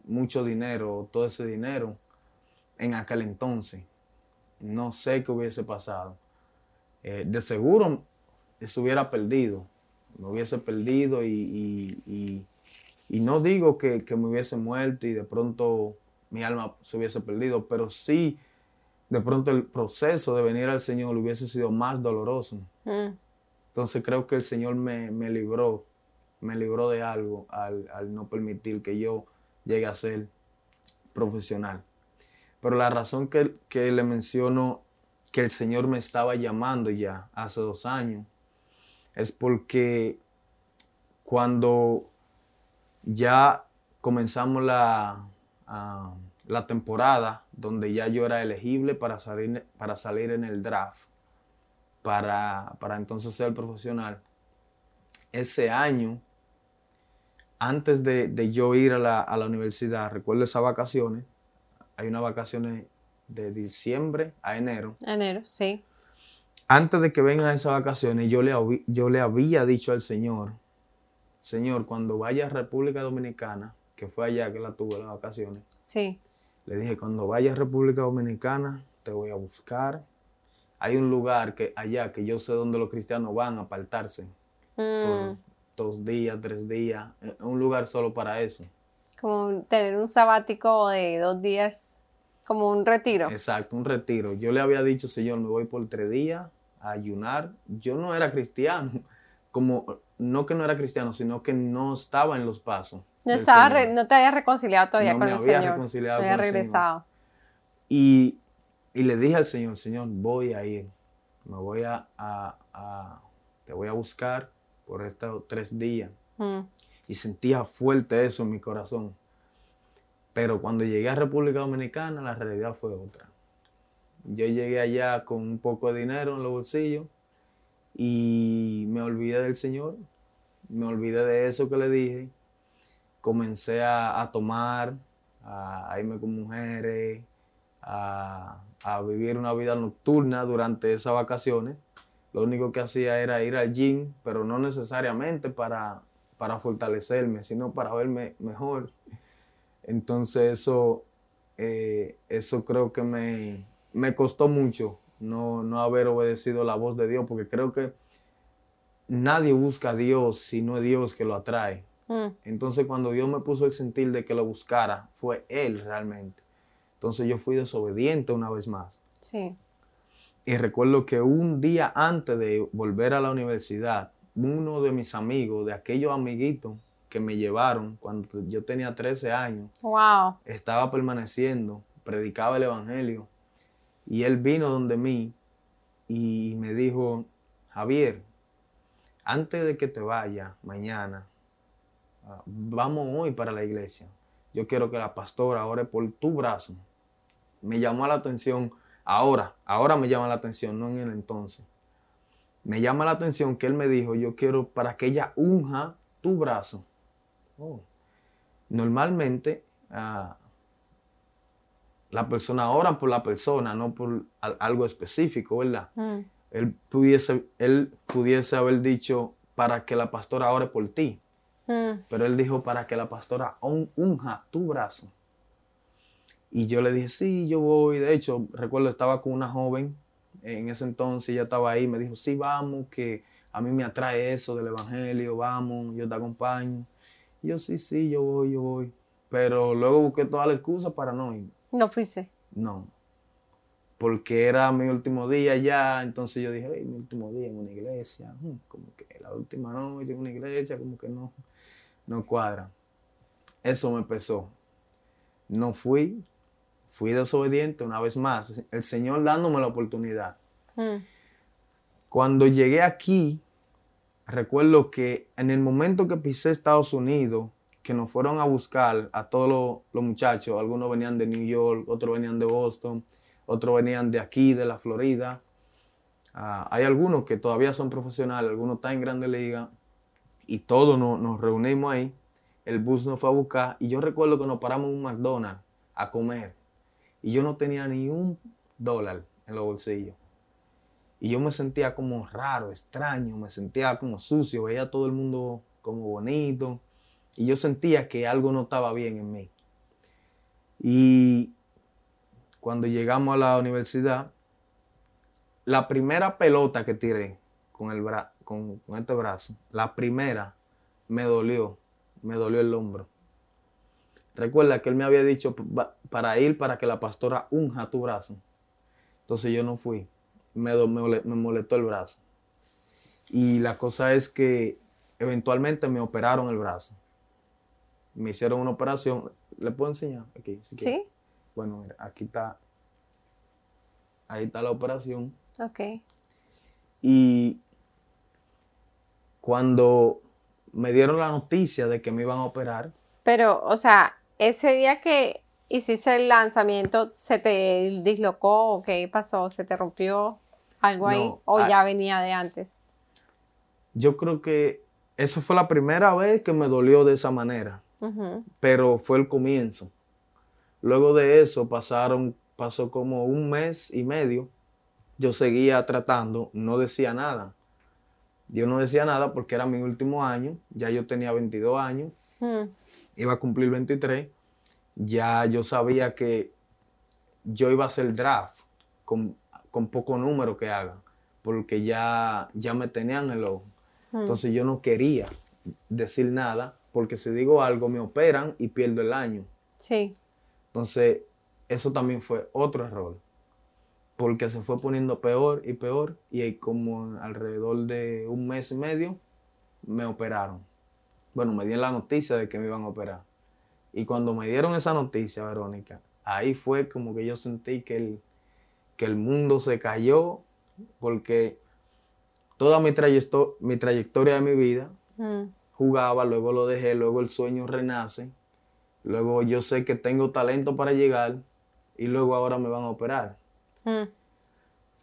mucho dinero, todo ese dinero en aquel entonces. No sé qué hubiese pasado. Eh, de seguro se hubiera perdido, me hubiese perdido y, y- y- no digo que, que me hubiese muerto y de pronto mi alma se hubiese perdido, pero sí de pronto el proceso de venir al Señor hubiese sido más doloroso. mm, Entonces creo que el Señor me, me libró, me libró de algo al, al no permitir que yo llegue a ser profesional. Pero la razón que, que le menciono que el Señor me estaba llamando ya hace dos años es porque cuando ya comenzamos la, ah, la temporada donde ya yo era elegible para salir, para salir en el draft, para, para entonces ser profesional, ese año, antes de, de yo ir a la, a la universidad, recuerdo esas vacaciones, hay unas vacaciones de diciembre a enero, enero, sí. antes de que vengan esas vacaciones, yo le, yo le había dicho al Señor, Señor, cuando vaya a República Dominicana, que fue allá que la tuve las vacaciones, Sí. le dije, cuando vaya a República Dominicana, te voy a buscar. Hay un lugar que allá que yo sé donde los cristianos van a apartarse por Mm, dos días, tres días, eh, un lugar solo para eso. como tener un sabático de dos días, como un retiro. Exacto, un retiro. Yo le había dicho, Señor, me voy por tres días a ayunar. Yo no era cristiano, como no que no era cristiano, sino que no estaba en los pasos. No, estaba re- no te habías reconciliado todavía No con me el había Señor. reconciliado no había con el Señor. regresado. Y, y le dije al Señor, Señor, voy a ir, me voy a, a- a- te voy a buscar por estos tres días. Mm, Y sentía fuerte eso en mi corazón. Pero cuando llegué a República Dominicana, la realidad fue otra. Yo llegué allá con un poco de dinero en los bolsillos y me olvidé del Señor, me olvidé de eso que le dije. Comencé a, a tomar, a, a irme con mujeres, a, a vivir una vida nocturna durante esas vacaciones. Lo único que hacía era ir al gym, pero no necesariamente para, para fortalecerme, sino para verme mejor. Entonces eso, eh, eso creo que me, me costó mucho no, no haber obedecido la voz de Dios, porque creo que nadie busca a Dios si no es Dios que lo atrae. mm, Entonces cuando Dios me puso el sentir de que lo buscara, fue Él realmente. Entonces yo fui desobediente una vez más. sí. Y recuerdo que un día antes de volver a la universidad, uno de mis amigos, de aquellos amiguitos que me llevaron cuando yo tenía 13 años, Wow. estaba permaneciendo, predicaba el Evangelio, y él vino donde mí y me dijo, Javier, antes de que te vaya mañana, ah, vamos hoy para la iglesia. Yo quiero que la pastora ore por tu brazo. Me llamó la atención ahora, ahora me llama la atención, no en el entonces. Me llama la atención que él me dijo, yo quiero para que ella unja tu brazo oh, normalmente ah, la persona ora por la persona, no por algo específico, ¿verdad? Mm. Él, pudiese, él pudiese haber dicho para que la pastora ore por ti. Mm. Pero él dijo para que la pastora unja tu brazo. Y yo le dije, sí, yo voy. De hecho, recuerdo, estaba con una joven en ese entonces, ella estaba ahí, me dijo, sí, vamos, que a mí me atrae eso del Evangelio, vamos, yo te acompaño. Y yo, sí, sí, yo voy, yo voy. Pero luego busqué toda la excusa para no ir. No fuiste. No. Porque era mi último día ya, entonces yo dije, mi último día en una iglesia, hmm, como que la última noche en una iglesia, como que no, no cuadra. Eso me pesó. No fui, fui desobediente una vez más. El Señor dándome la oportunidad. Hmm. Cuando llegué aquí, recuerdo que en el momento que pisé Estados Unidos, que nos fueron a buscar a todos los, muchachos, algunos venían de New York, otros venían de Boston, otros venían de aquí, de la Florida. Ah, hay algunos que todavía son profesionales, algunos están en Grande Liga y todos nos, reunimos ahí. El bus nos fue a buscar y yo recuerdo que nos paramos en un McDonald's a comer y yo no tenía ni un dólar en los bolsillos. Y yo me sentía como raro, extraño, me sentía como sucio, veía a todo el mundo como bonito. Y yo sentía que algo no estaba bien en mí. Y cuando llegamos a la universidad, la primera pelota que tiré con, el con, este brazo, la primera me dolió, me dolió el hombro. Recuerda que él me había dicho para ir para que la pastora unja tu brazo. Entonces yo no fui, me, me, me molestó el brazo. Y la cosa es que eventualmente me operaron el brazo me hicieron una operación. ¿Le puedo enseñar? Aquí, sí. Bueno, mira, aquí está. Ahí está la operación. Ok. Y cuando me dieron la noticia de que me iban a operar. Pero, o sea, ese día que hiciste el lanzamiento, ¿se te dislocó o qué pasó? ¿Se te rompió algo ahí? ¿O ya venía de antes? Yo creo que esa fue la primera vez que me dolió de esa manera pero fue el comienzo. Luego de eso pasaron, pasó como un mes y medio. Yo seguía tratando, no decía nada. Yo no decía nada porque era mi último año, ya yo tenía 22 años, iba a cumplir 23, ya yo sabía que yo iba a hacer draft con, poco número que hagan, porque ya, ya me tenían el ojo. Entonces yo no quería decir nada porque si digo algo me operan y pierdo el año. Sí. Entonces, eso también fue otro error, porque se fue poniendo peor y peor y como alrededor de un mes y medio me operaron. Bueno, me dieron la noticia de que me iban a operar. Y cuando me dieron esa noticia, Verónica, ahí fue como que yo sentí que el, que el mundo se cayó, porque toda mi, mi trayectoria de mi vida, mm jugaba, luego lo dejé, luego el sueño renace, luego yo sé que tengo talento para llegar y luego ahora me van a operar. Mm.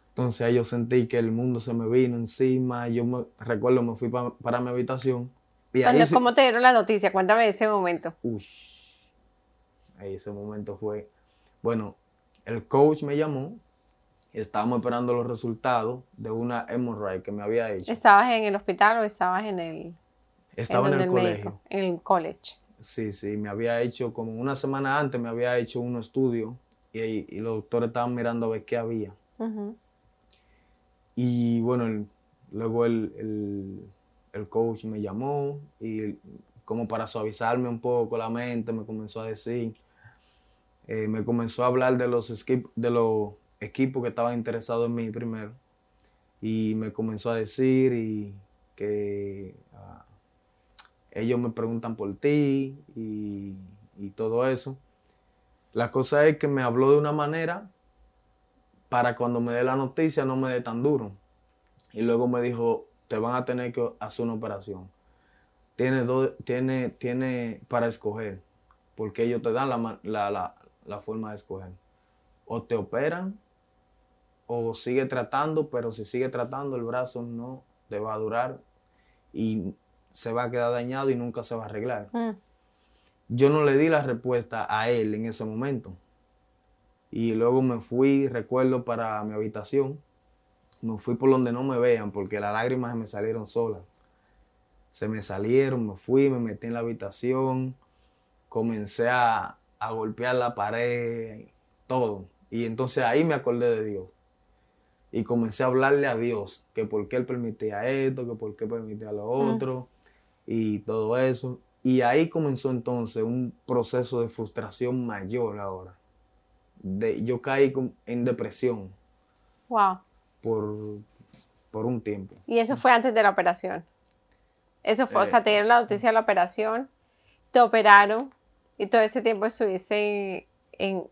Entonces ahí yo sentí que el mundo se me vino encima, yo me, recuerdo, me fui para mi habitación. Y ¿Cómo te dieron la noticia? Cuéntame ese momento. Uy, ahí ese momento fue, bueno, el coach me llamó, estábamos esperando los resultados de una hemorrhoid que me había hecho. ¿Estabas en el hospital o estabas en el...? Estaba en, el, colegio. en el college. Sí, sí, me había hecho, como una semana antes, me había hecho un estudio y, los doctores estaban mirando a ver qué había. Y bueno, luego el, coach me llamó y como para suavizarme un poco la mente, me comenzó a decir, eh, me comenzó a hablar de los, de los equipos que estaban interesados en mí primero. Y me comenzó a decir y que ellos me preguntan por ti y, todo eso. La cosa es que me habló de una manera para cuando me dé la noticia no me dé tan duro. Y luego me dijo, te van a tener que hacer una operación. Tiene, tiene, tiene para escoger, porque ellos te dan la, la, forma de escoger. O te operan o sigue tratando, pero si sigue tratando el brazo no te va a durar. Y se va a quedar dañado y nunca se va a arreglar. Mm. Yo no le di la respuesta a él en ese momento. Y luego me fui, recuerdo, para mi habitación. Me fui por donde no me vean porque las lágrimas se me salieron solas. Se me salieron, me fui, me metí en la habitación, comencé a, a golpear la pared, todo. Y entonces ahí me acordé de Dios. Y comencé a hablarle a Dios, que por qué Él permitía esto, que por qué permitía lo otro, y todo eso. Y ahí comenzó entonces un proceso de frustración mayor ahora. De, yo caí en depresión Wow. por, por un tiempo. Y eso fue antes de la operación. Eso fue, o sea, te dieron la noticia de la operación, te operaron y todo ese tiempo estuviste en, en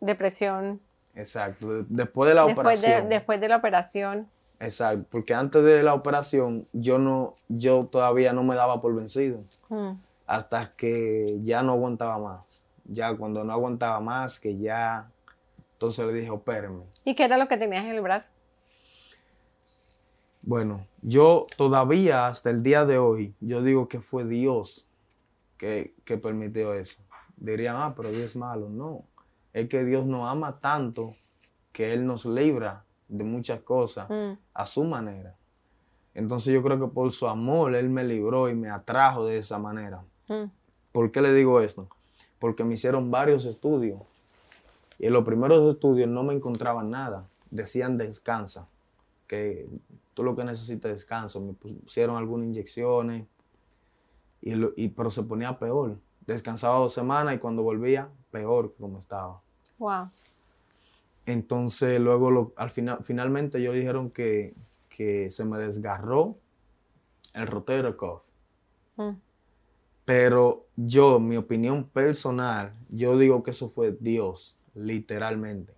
depresión Exacto. De- después de la después de, operación. después de la operación. Exacto. Porque antes de la operación yo no, yo todavía no me daba por vencido. Mm. hasta que ya no aguantaba más. Ya cuando no aguantaba más, que ya, entonces le dije, opéreme. ¿Y qué era lo que tenías en el brazo? Bueno, yo todavía hasta el día de hoy, yo digo que fue Dios que, que permitió eso. Dirían, ah, pero Dios es malo. No, es que Dios nos ama tanto que Él nos libra de muchas cosas Mm. a su manera. Entonces yo creo que por su amor Él me libró y me atrajo de esa manera. Mm. ¿Por qué le digo esto? Porque me hicieron varios estudios. Y en los primeros estudios no me encontraban nada. Decían descansa. Que tú lo que necesitas es descanso. Me pusieron algunas inyecciones. Y pero se ponía peor. Descansaba dos semanas y cuando volvía, peor que como estaba. Wow. Entonces luego lo- al final, finalmente ellos dijeron que, que se me desgarró el rotator cuff. Mm. Pero yo, mi opinión personal, yo digo que eso fue Dios, literalmente.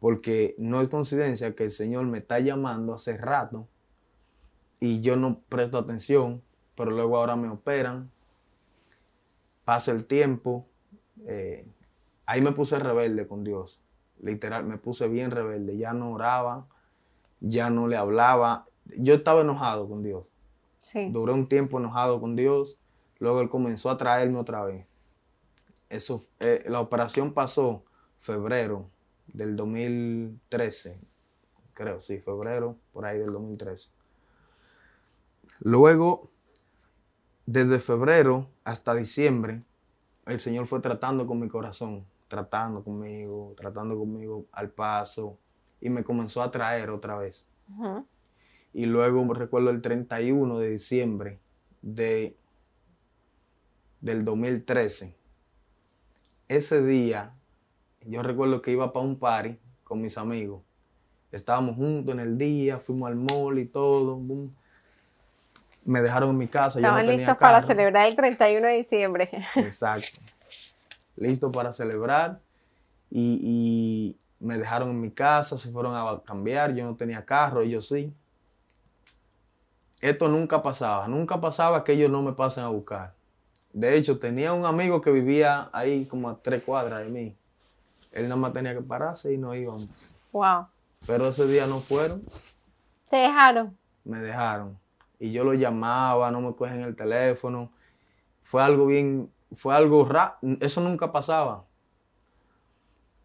Porque no es coincidencia que el Señor me está llamando hace rato y yo no presto atención, pero luego ahora me operan, pasa el tiempo, eh, ahí me puse rebelde con Dios, literal, me puse bien rebelde, ya no oraba, ya no le hablaba, yo estaba enojado con Dios. Sí. Duré un tiempo enojado con Dios. Luego Él comenzó a traerme otra vez. Eso, eh, la operación pasó febrero del 2013. Creo, sí, febrero, por ahí del 2013. Luego, desde febrero hasta diciembre, el Señor fue tratando con mi corazón, tratando conmigo, tratando conmigo al paso, y me comenzó a traer otra vez. Ujú. Y luego me recuerdo el 31 de diciembre de, del 2013. Ese día, yo recuerdo que iba para un party con mis amigos. Estábamos juntos en el día, fuimos al mall y todo. boom. Me dejaron en mi casa. yo no Estaban tenía listos para celebrar el 31 de diciembre. Exacto. Listo para celebrar. Y, y me dejaron en mi casa, se fueron a cambiar. Yo no tenía carro, ellos sí. Esto nunca pasaba. Nunca pasaba que ellos no me pasen a buscar. De hecho, tenía un amigo que vivía ahí como a tres cuadras de mí. Él nada más tenía que pararse y no íbamos. Wow. Pero ese día no fueron, Te dejaron. me dejaron. Y yo lo llamaba, no me cogen el teléfono. Fue algo bien, fue algo raro. Eso nunca pasaba.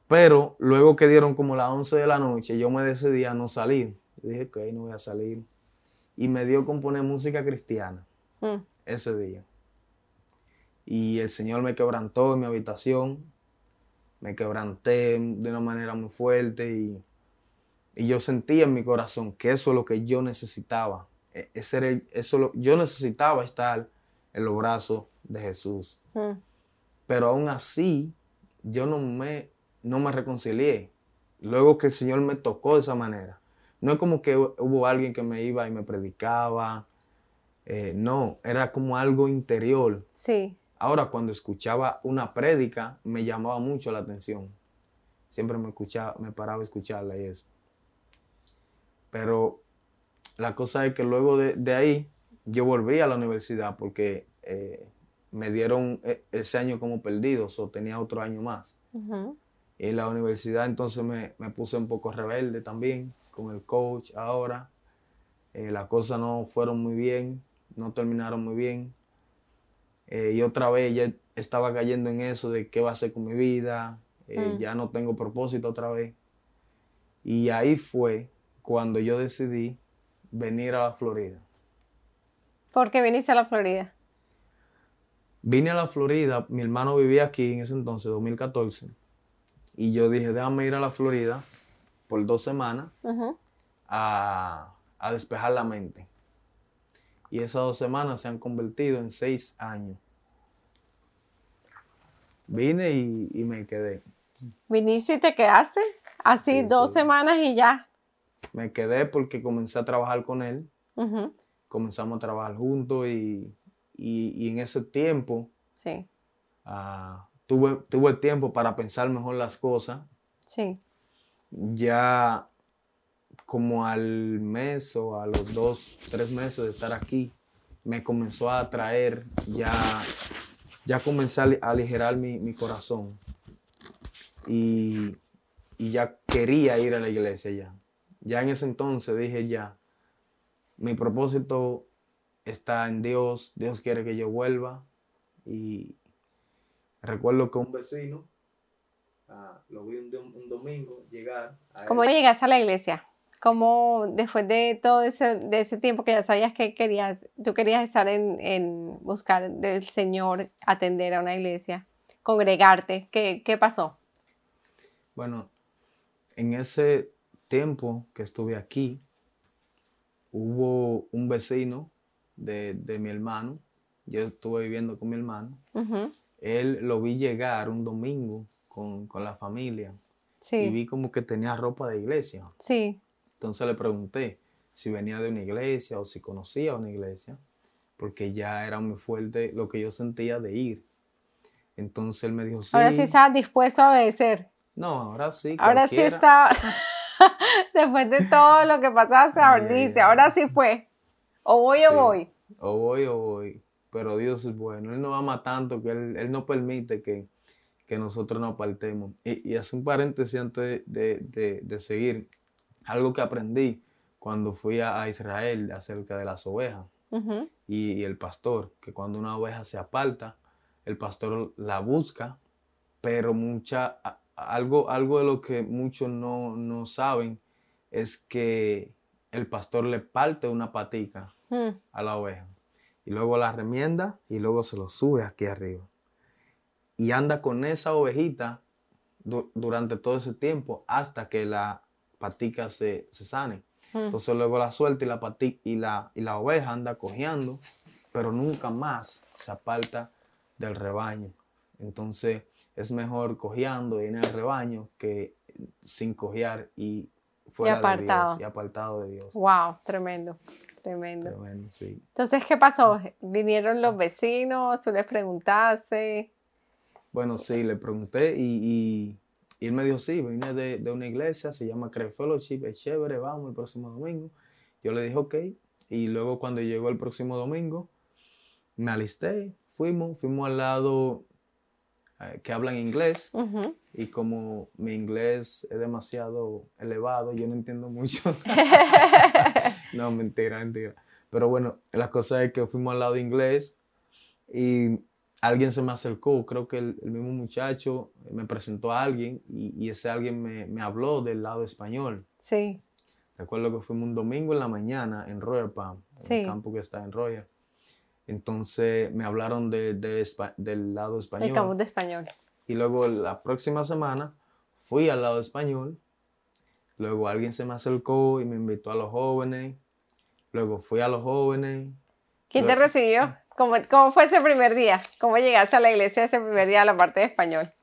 Pero luego que dieron como las 11 de la noche, yo me decidí a no salir. Dije que ahí no voy a salir. Y me dio con poner música cristiana Mm. ese día. Y el Señor me quebrantó en mi habitación. Me quebranté de una manera muy fuerte y, y yo sentí en mi corazón que eso es lo que yo necesitaba. E- Ese era el- eso lo- yo necesitaba estar en los brazos de Jesús. Mm. Pero aún así, yo no me, no me reconcilié. Luego que el Señor me tocó de esa manera. No es como que hu- hubo alguien que me iba y me predicaba. Eh, no, era como algo interior. Sí. Ahora, cuando escuchaba una prédica, me llamaba mucho la atención. Siempre me escuchaba, me paraba a escucharla y eso. Pero la cosa es que luego de, de ahí, yo volví a la universidad porque eh, me dieron e- ese año como perdido, o tenía otro año más. Y en la universidad entonces me, me puse un poco rebelde también con el coach ahora. Eh, las cosas no fueron muy bien no terminaron muy bien. Eh, y otra vez ya estaba cayendo en eso de qué va a hacer con mi vida, eh, Mm. ya no tengo propósito otra vez. Y ahí fue cuando yo decidí venir a la Florida. ¿Por qué viniste a la Florida? Vine a la Florida, mi hermano vivía aquí en ese entonces, 2014, y yo dije, déjame ir a la Florida por dos semanas a, a despejar la mente. Y esas dos semanas se han convertido en seis años. Vine y, y me quedé. ¿Viniste y te quedaste? Así Sí, dos sí. semanas y ya. Me quedé porque comencé a trabajar con él. Comenzamos a trabajar juntos y, y- y en ese tiempo Sí, ah, tuve, tuve tiempo para pensar mejor las cosas. sí. Ya como al mes o a los dos, tres meses de estar aquí, me comenzó a atraer, ya, ya comencé a aligerar mi, mi corazón. Y, y ya quería ir a la iglesia ya. Ya en ese entonces dije ya, mi propósito está en Dios, Dios quiere que yo vuelva. Y recuerdo que un vecino, ah, lo vi un, dom- un domingo llegar. a ¿Cómo él. llegaste a la iglesia? ¿Cómo después de todo ese, de ese tiempo que ya sabías que querías, tú querías estar en, en buscar del Señor, atender a una iglesia, congregarte? ¿Qué, qué pasó? Bueno, en ese tiempo que estuve aquí, hubo un vecino de, de mi hermano, yo estuve viviendo con mi hermano, él lo vi llegar un domingo con, con la familia y Sí, vi como que tenía ropa de iglesia. sí. Entonces le pregunté si venía de una iglesia o si conocía una iglesia, porque ya era muy fuerte lo que yo sentía de ir. Entonces él me dijo, sí. Ahora sí estabas dispuesto a obedecer. No, ahora sí. Ahora sí cualquiera". Después de todo lo que Ay, ay, dice, ahora sí fue. O voy o voy. O voy o voy. Pero Dios es bueno. Él nos ama tanto que Él, Él no permite que, que nosotros nos apartemos. Y, y hace un paréntesis antes de, de- de seguir. Algo que aprendí cuando fui a, a Israel acerca de las ovejas y, y el pastor, que cuando una oveja se aparta, el pastor la busca, pero mucha, algo, algo de lo que muchos no, no saben es que el pastor le parte una patica mm, a la oveja. Y luego la remienda y luego se lo sube aquí arriba. Y anda con esa ovejita du- durante todo ese tiempo hasta que la patica se, se sane. mm. Entonces luego la suelta y la, y la, y la oveja anda cojeando, pero nunca más se aparta del rebaño. Entonces es mejor cojeando en el rebaño que sin cojear y fuera apartado. de Dios y apartado de Dios. Wow, tremendo, tremendo. Tremendo, sí. Entonces, ¿qué pasó? ¿Vinieron los vecinos? ¿Tú les preguntaste? Bueno, sí, le pregunté y, y- y él me dijo, sí, vine de, de una iglesia, se llama Craig Fellowship, es chévere, vamos el próximo domingo. Yo le dije, ok. Y luego cuando llegó el próximo domingo, me alisté, fuimos, fuimos al lado que hablan inglés y como mi inglés es demasiado elevado, yo no entiendo mucho. no, mentira, mentira. Pero bueno, la cosa es que fuimos al lado inglés y alguien se me acercó, creo que el, el mismo muchacho me presentó a alguien y, y ese alguien me, me habló del lado español. Sí, Recuerdo que fuimos un domingo en la mañana en Royal Palm, Sí. el campo que está en Royal. Entonces me hablaron de- de espa- del lado el español. campus de español. Y luego la próxima semana fui al lado español. Luego alguien se me acercó y me invitó a los jóvenes. Luego fui a los jóvenes. ¿Quién te recibió? ¿Cómo, ¿Cómo fue ese primer día? ¿Cómo llegaste a la iglesia ese primer día a la parte de español?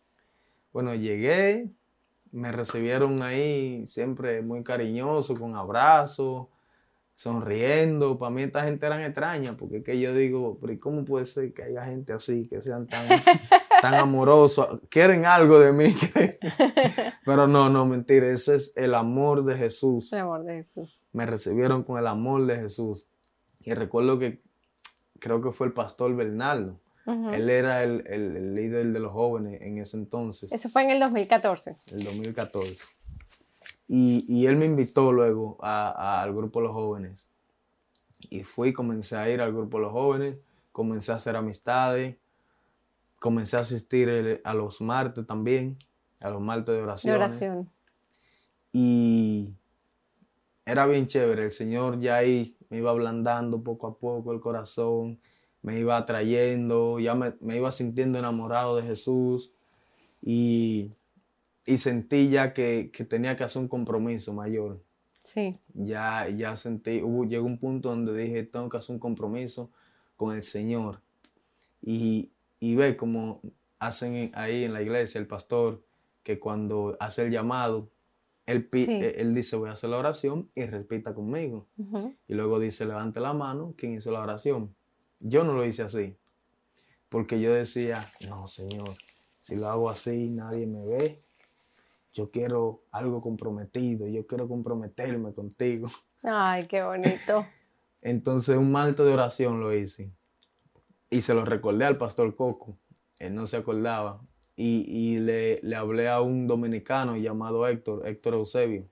Bueno, llegué, me recibieron ahí siempre muy cariñoso, con abrazos, sonriendo. Para mí esta gente eran extraña, porque es que yo digo, pero ¿y ¿cómo puede ser que haya gente así, que sean tan, tan amorosos? Quieren algo de mí. pero no, no, mentira, ese es el amor de Jesús. El amor de Jesús. me recibieron con el amor de Jesús. Y recuerdo que creo que fue el pastor Bernardo. Él era el, el- el líder de los jóvenes en ese entonces, Eso fue en el 2014. el 2014. Y, y él me invitó luego a- a- al grupo de los jóvenes. Y fui, comencé a ir al grupo de los jóvenes, comencé a hacer amistades, comencé a asistir a los martes también, a los martes de oración. De oración. Y era bien chévere, el Señor ya ahí me iba ablandando poco a poco el corazón, me iba atrayendo, ya me, iba sintiendo enamorado de Jesús y, sentí ya que, tenía que hacer un compromiso mayor. Sí. Ya, ya sentí, hubo, llegó un punto donde dije, tengo que hacer un compromiso con el Señor. Y, y ve como hacen ahí en la iglesia el pastor, que cuando hace el llamado, él, eh, él dice, voy a hacer la oración y repita conmigo. Y luego dice, levante la mano, quien hizo la oración. Yo no lo hice así, porque yo decía, no, Señor, si lo hago así, nadie me ve. Yo quiero algo comprometido, yo quiero comprometerme contigo. Ay, qué bonito. Entonces un malto de oración lo hice. Y se lo recordé al pastor Coco. Él no se acordaba. Y, le, hablé a un dominicano llamado Héctor, Héctor Eusebio.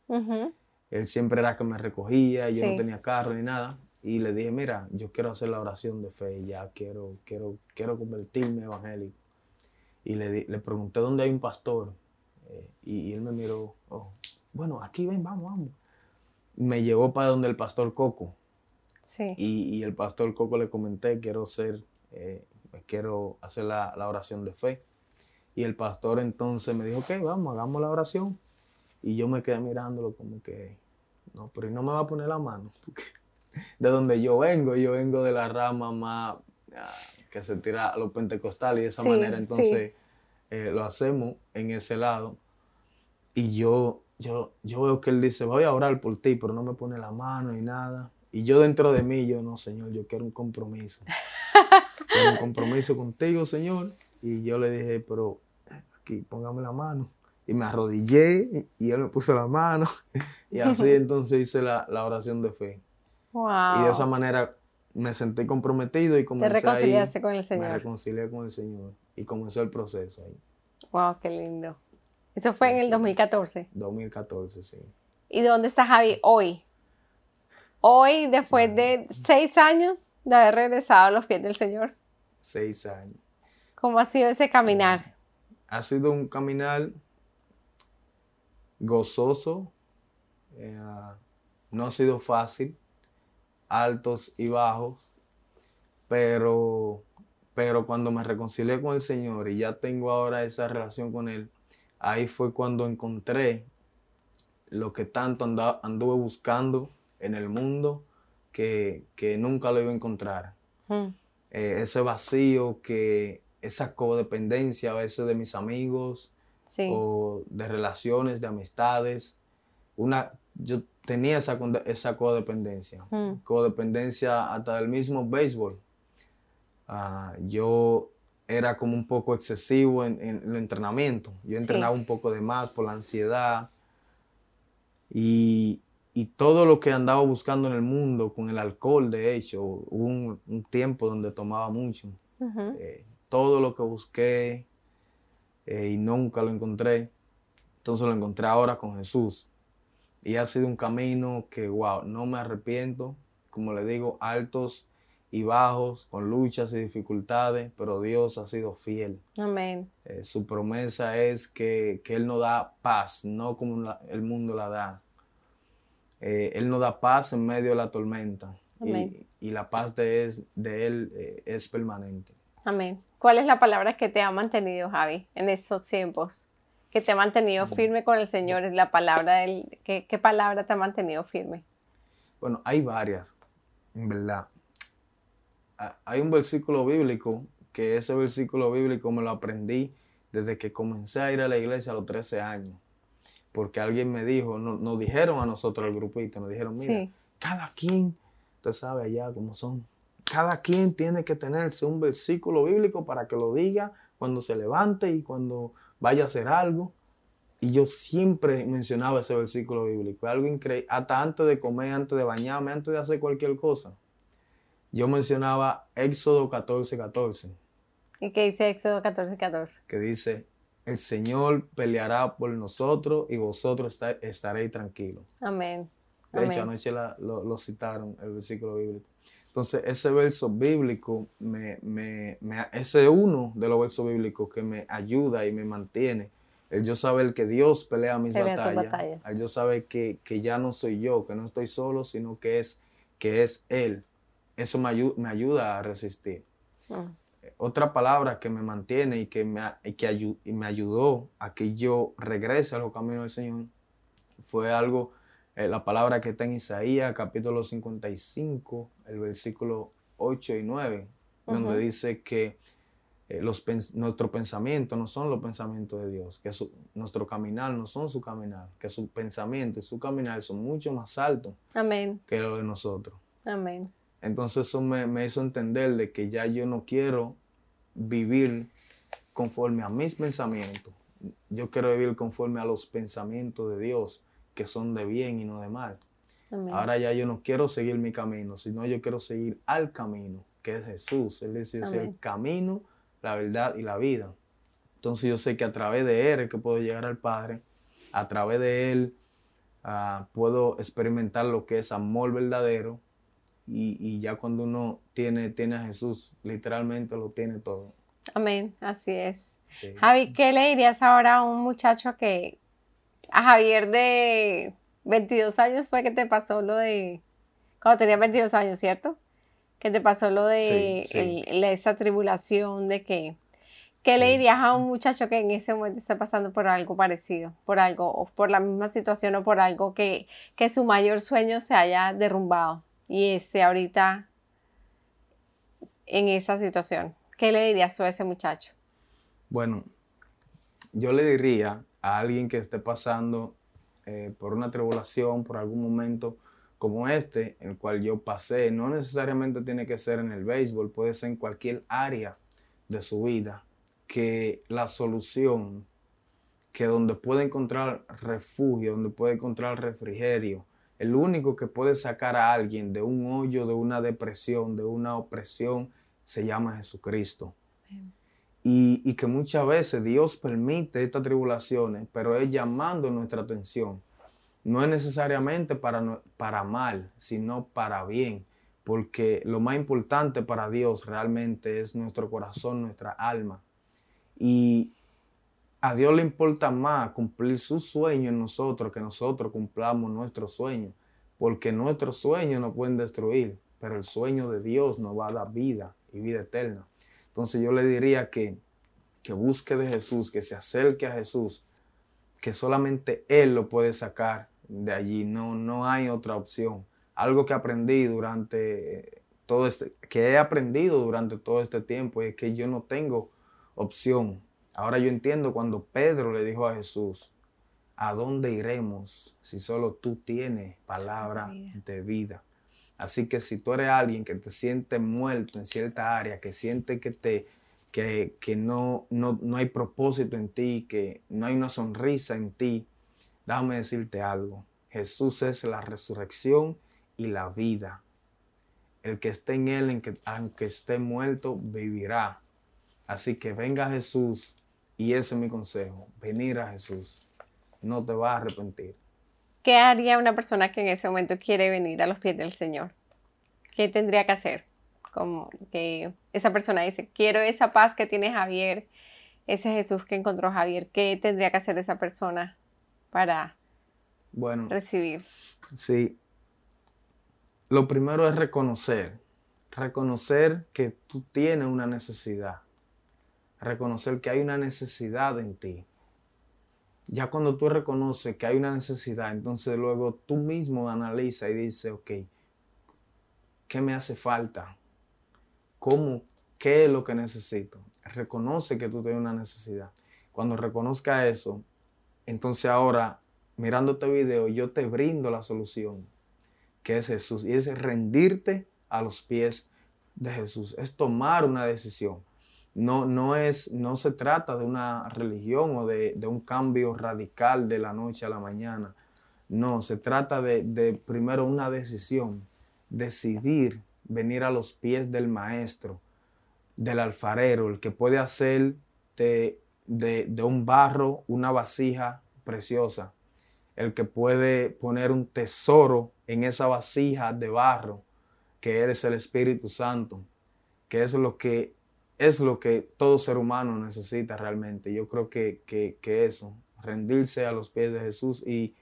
Él siempre era que me recogía, yo no tenía carro ni nada. Y le dije, mira, yo quiero hacer la oración de fe y ya quiero, quiero, quiero convertirme evangélico. Y le, le pregunté dónde hay un pastor. Eh, y, él me miró, oh, bueno, aquí ven, vamos, vamos. Me llevó para donde el pastor Coco. Sí. Y, y el pastor Coco le comenté, quiero ser eh, quiero hacer la, oración de fe. Y el pastor entonces me dijo, ok, vamos, hagamos la oración. Y yo me quedé mirándolo como que, no, pero no me va a poner la mano. de donde yo vengo, yo vengo de la rama más ah, que se tira a los pentecostales y de esa manera entonces eh, lo hacemos en ese lado. Y yo, yo, yo veo que él dice, voy a orar por ti, pero no me pone la mano y nada. Y yo dentro de mí, yo no, Señor, yo quiero un compromiso. quiero un compromiso contigo, Señor. Y yo le dije, pero aquí, póngame la mano. Y me arrodillé y él me puso la mano. Y así entonces hice la, oración de fe. Y de esa manera me sentí comprometido y comencé Te reconciliaste con el Señor. Me reconcilié con el Señor y comenzó el proceso ahí. Wow, qué lindo. Eso fue en el 2014. 2014, sí. ¿Y dónde está Javi hoy? hoy, después de seis años de haber regresado a los pies del Señor? Seis años. ¿Cómo ha sido ese caminar? Ha sido un caminar gozoso, eh, no ha sido fácil, altos y bajos, pero, pero cuando me reconcilié con el Señor y ya tengo ahora esa relación con Él, ahí fue cuando encontré lo que tanto anduve buscando en el mundo que, nunca lo iba a encontrar. Hmm. Eh, ese vacío, que esa codependencia a veces de mis amigos o de relaciones, de amistades. Una, yo tenía esa, esa codependencia, hmm. codependencia hasta del mismo béisbol. Ah, yo era como un poco excesivo en, el entrenamiento. Yo entrenaba un poco de más por la ansiedad. Y, y todo lo que andaba buscando en el mundo con el alcohol, de hecho, hubo un, tiempo donde tomaba mucho. Eh, todo lo que busqué eh, y nunca lo encontré, entonces lo encontré ahora con Jesús. Y ha sido un camino que, wow, no me arrepiento, como le digo, altos y bajos, con luchas y dificultades, pero Dios ha sido fiel. Amén. Eh, su promesa es que, Él nos da paz, no como el mundo la da. Eh, él nos da paz en medio de la tormenta y, la paz de, de Él eh, es permanente. Amén. ¿Cuál es la palabra que te ha mantenido, Javi, en estos tiempos? Que te ha mantenido firme con el Señor, es la palabra del... ¿qué, ¿Qué palabra te ha mantenido firme? Bueno, hay varias, en verdad. Hay un versículo bíblico, que ese versículo bíblico me lo aprendí desde que comencé a ir a la iglesia a los 13 años porque alguien me dijo, nos dijeron a nosotros el grupito, nos dijeron, mira, cada quien, usted sabe allá cómo son, cada quien tiene que tenerse un versículo bíblico para que lo diga cuando se levante y cuando vaya a hacer algo. Y yo siempre mencionaba ese versículo bíblico, algo increíble, hasta antes de comer, antes de bañarme, antes de hacer cualquier cosa. Yo mencionaba Éxodo 14, 14. ¿Y qué dice Éxodo 14, 14? Que dice, el Señor peleará por nosotros y vosotros estaréis tranquilos. Amén. De hecho, anoche lo, citaron, el versículo bíblico. Entonces, ese verso bíblico, me, me, ese uno de los versos bíblicos que me ayuda y me mantiene. El yo saber que Dios pelea mis batallas. El yo saber que, ya no soy yo, que no estoy solo, sino que es, que es Él. Eso me, me ayuda a resistir. Mm. Otra palabra que me mantiene y que, me, que me ayudó a que yo regrese a los caminos del Señor fue algo, eh, la palabra que está en Isaías capítulo 55, el versículo 8 y 9, donde dice que eh, los, nuestros pensamientos no son los pensamientos de Dios, que nuestro caminar no son su caminar, que su pensamiento y su caminar son mucho más altos que los de nosotros. Amén. Entonces eso me, hizo entender de que ya yo no quiero vivir conforme a mis pensamientos. Yo quiero vivir conforme a los pensamientos de Dios, que son de bien y no de mal. Ahora ya yo no quiero seguir mi camino, sino yo quiero seguir al camino, que es Jesús. Él dice, es el camino, la verdad y la vida. Entonces yo sé que a través de Él es que puedo llegar al Padre, a través de Él ah, puedo experimentar lo que es amor verdadero, y, ya cuando uno tiene, tiene a Jesús, literalmente lo tiene todo. Amén, así es. Javi, ¿qué le dirías ahora a un muchacho que, a Javier de 22 años fue que te pasó lo de, cuando tenía 22 años, ¿cierto? Que te pasó lo de esa tribulación de que, ¿qué le dirías a un muchacho que en ese momento está pasando por algo parecido, por algo, o por la misma situación o por algo que, que su mayor sueño se haya derrumbado? Y ese ahorita en esa situación? ¿Qué le dirías a ese muchacho? Bueno, yo le diría a alguien que esté pasando eh, por una tribulación, por algún momento como este, el cual yo pasé, no necesariamente tiene que ser en el béisbol, puede ser en cualquier área de su vida, que la solución, que donde puede encontrar refugio, donde puede encontrar refrigerio, el único que puede sacar a alguien de un hoyo, de una depresión, de una opresión, se llama Jesucristo. Y, que muchas veces Dios permite estas tribulaciones, pero es llamando nuestra atención. No es necesariamente para, para mal, sino para bien. Porque lo más importante para Dios realmente es nuestro corazón, nuestra alma. Y a Dios le importa más cumplir su sueño en nosotros que nosotros cumplamos nuestro sueño, porque nuestros sueños nos pueden destruir, pero el sueño de Dios nos va a dar vida y vida eterna. Entonces yo le diría que, que busque de Jesús, que se acerque a Jesús, que solamente Él lo puede sacar de allí, no, no hay otra opción. Algo que aprendí durante todo este, que he aprendido durante todo este tiempo es que yo no tengo opción Ahora yo entiendo cuando Pedro le dijo a Jesús, ¿a dónde iremos si solo tú tienes palabra de vida? Así que si tú eres alguien que te siente muerto en cierta área, que siente que, te, que, no, no, no hay propósito en ti, que no hay una sonrisa en ti, déjame decirte algo. Jesús es la resurrección y la vida. El que esté en él, que, aunque esté muerto, vivirá. Así que venga Jesús y ese es mi consejo, venir a Jesús. No te vas a arrepentir. ¿Qué haría una persona que en ese momento quiere venir a los pies del Señor? ¿Qué tendría que hacer? Como que esa persona dice, quiero esa paz que tiene Javier, ese Jesús que encontró Javier. ¿Qué tendría que hacer esa persona para bueno, recibir? Sí. Lo primero es reconocer, reconocer que tú tienes una necesidad reconocer que hay una necesidad en ti. Ya cuando tú reconoces que hay una necesidad, entonces luego tú mismo analiza y dices, ok, ¿qué me hace falta? ¿Cómo? ¿Qué es lo que necesito? Reconoce que tú tienes una necesidad. Cuando reconozca eso, entonces ahora, mirando este video, yo te brindo la solución, que es Jesús. Y es rendirte a los pies de Jesús. Es tomar una decisión. No, no, es, no se trata de una religión o de, un cambio radical de la noche a la mañana. No, se trata de, primero una decisión, decidir venir a los pies del maestro, del alfarero, el que puede hacer de, de, un barro una vasija preciosa, el que puede poner un tesoro en esa vasija de barro, que eres el Espíritu Santo, que es lo que, es lo que todo ser humano necesita realmente. Yo creo que, que, que eso, rendirse a los pies de Jesús y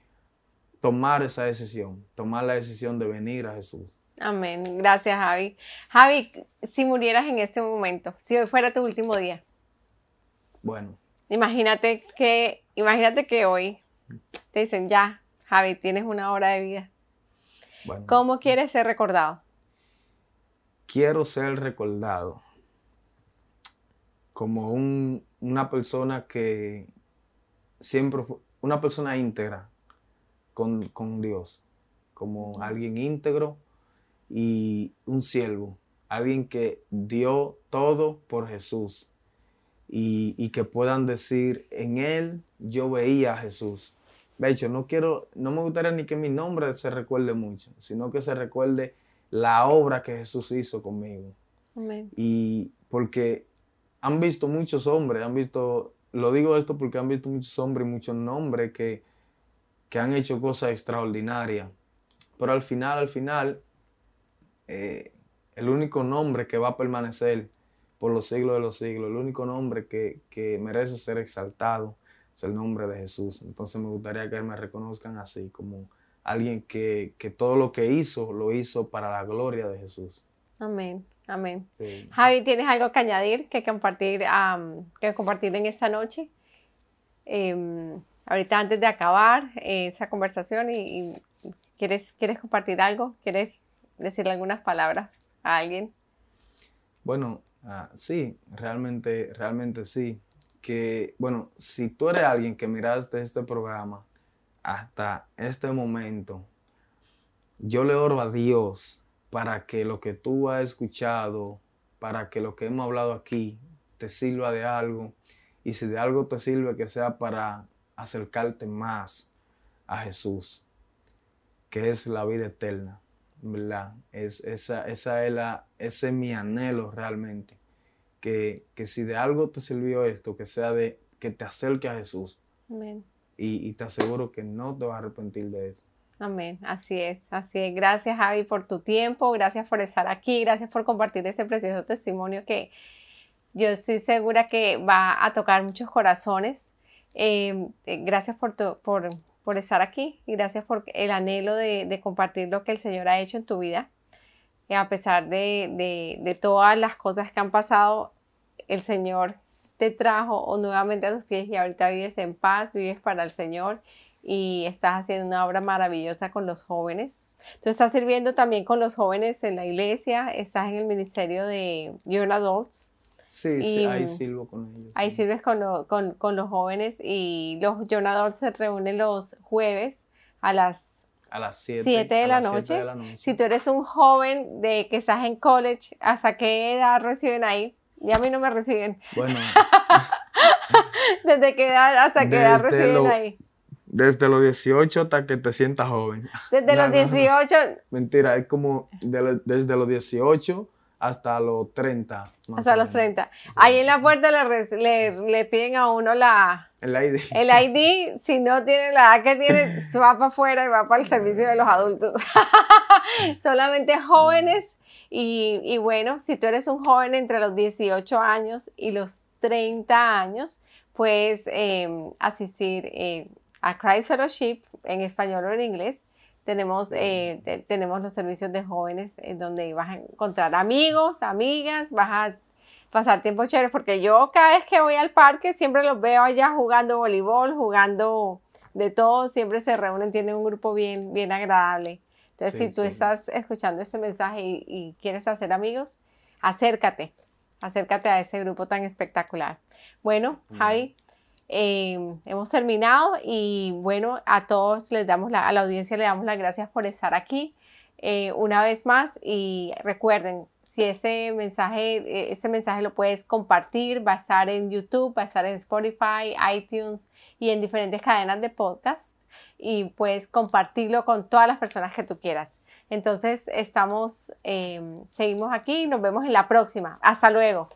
tomar esa decisión, tomar la decisión de venir a Jesús. Amén. Gracias, Javi. Javi, si murieras en este momento, si hoy fuera tu último día. Bueno. Imagínate que, imagínate que hoy te dicen, ya, Javi, tienes una hora de vida. ¿Cómo quieres ser recordado? Quiero ser recordado como una persona que siempre fue, una persona íntegra con, con Dios, como alguien íntegro y un siervo, alguien que dio todo por Jesús y, que puedan decir, en él yo veía a Jesús. De hecho, no quiero, no me gustaría ni que mi nombre se recuerde mucho, sino que se recuerde la obra que Jesús hizo conmigo. Y porque han visto muchos hombres, han visto, lo digo esto porque han visto muchos hombres y muchos nombres que, que han hecho cosas extraordinarias. Pero al final, al final, eh, el único nombre que va a permanecer por los siglos de los siglos, el único nombre que, merece ser exaltado es el nombre de Jesús. Entonces me gustaría que me reconozcan así, como alguien que, todo lo que hizo, lo hizo para la gloria de Jesús. Amén, amén. Javi, ¿tienes algo que añadir, que compartir, que compartir en esta noche? Em, ahorita antes de acabar eh, esa conversación y, ¿quieres, ¿quieres compartir algo? ¿Quieres decirle algunas palabras a alguien? Bueno, ah, sí, realmente, realmente sí. Que, bueno, si tú eres alguien que miraste este programa hasta este momento, yo le oro a Dios para que lo que tú has escuchado, para que lo que hemos hablado aquí te sirva de algo. Y si de algo te sirve, que sea para acercarte más a Jesús, que es la vida eterna. ¿verdad? Es, esa, esa es la, ese es mi anhelo realmente. Que, si de algo te sirvió esto, que sea de que te acerque a Jesús. Amén. Y, te aseguro que no te vas a arrepentir de eso. Amén, así es, así es. Gracias Javi por tu tiempo, gracias por estar aquí, gracias por compartir este precioso testimonio que yo estoy segura que va a tocar muchos corazones. Eh, eh, gracias por, por, por estar aquí y gracias por el anhelo de, compartir lo que el Señor ha hecho en tu vida. Y a pesar de, todas las cosas que han pasado, el Señor te trajo nuevamente a tus pies y ahorita vives en paz, vives para el Señor y estás haciendo una obra maravillosa con los jóvenes. Tú estás sirviendo también con los jóvenes en la iglesia, estás en el ministerio de Young Adults Sí, sí, ahí sirvo con ellos. Ahí sirves con, los jóvenes y los Jonador se reúnen los jueves a las a las 7 de, la noche. Si tú eres un joven de que estás en college, ¿hasta qué edad reciben ahí? Y a mí no me reciben. Bueno. ¿Desde qué edad hasta qué edad reciben ahí? Desde los 18 hasta que te sientas joven. Desde los 18. Mentira, es como desde los 18 hasta los 30. Hasta los 30. Ahí en la puerta le, le, piden a uno la... El ID. El ID, si no tiene la edad que tiene, va para afuera y va para el servicio de los adultos. Solamente jóvenes. Y, y, bueno, si tú eres un joven entre los 18 años y los 30 años, puedes em, asistir eh, a Christ Fellowship en español o en inglés tenemos, eh, tenemos los servicios de jóvenes en donde vas a encontrar amigos, amigas, vas a pasar tiempo chévere, porque yo cada vez que voy al parque siempre los veo allá jugando voleibol, jugando de todo, siempre se reúnen, tienen un grupo bien, bien agradable. Entonces, si tú estás escuchando este mensaje y, quieres hacer amigos, acércate, acércate a ese grupo tan espectacular. Bueno, Javi, Em, hemos terminado y bueno, a todos les damos la, a la audiencia le damos las gracias por estar aquí eh, una vez más y recuerden, si ese mensaje, eh, ese mensaje lo puedes compartir, va a estar en YouTube, va a estar en Spotify, iTunes y en diferentes cadenas de podcast y puedes compartirlo con todas las personas que tú quieras. Entonces, estamos, em, seguimos aquí nos vemos en la próxima. Hasta luego.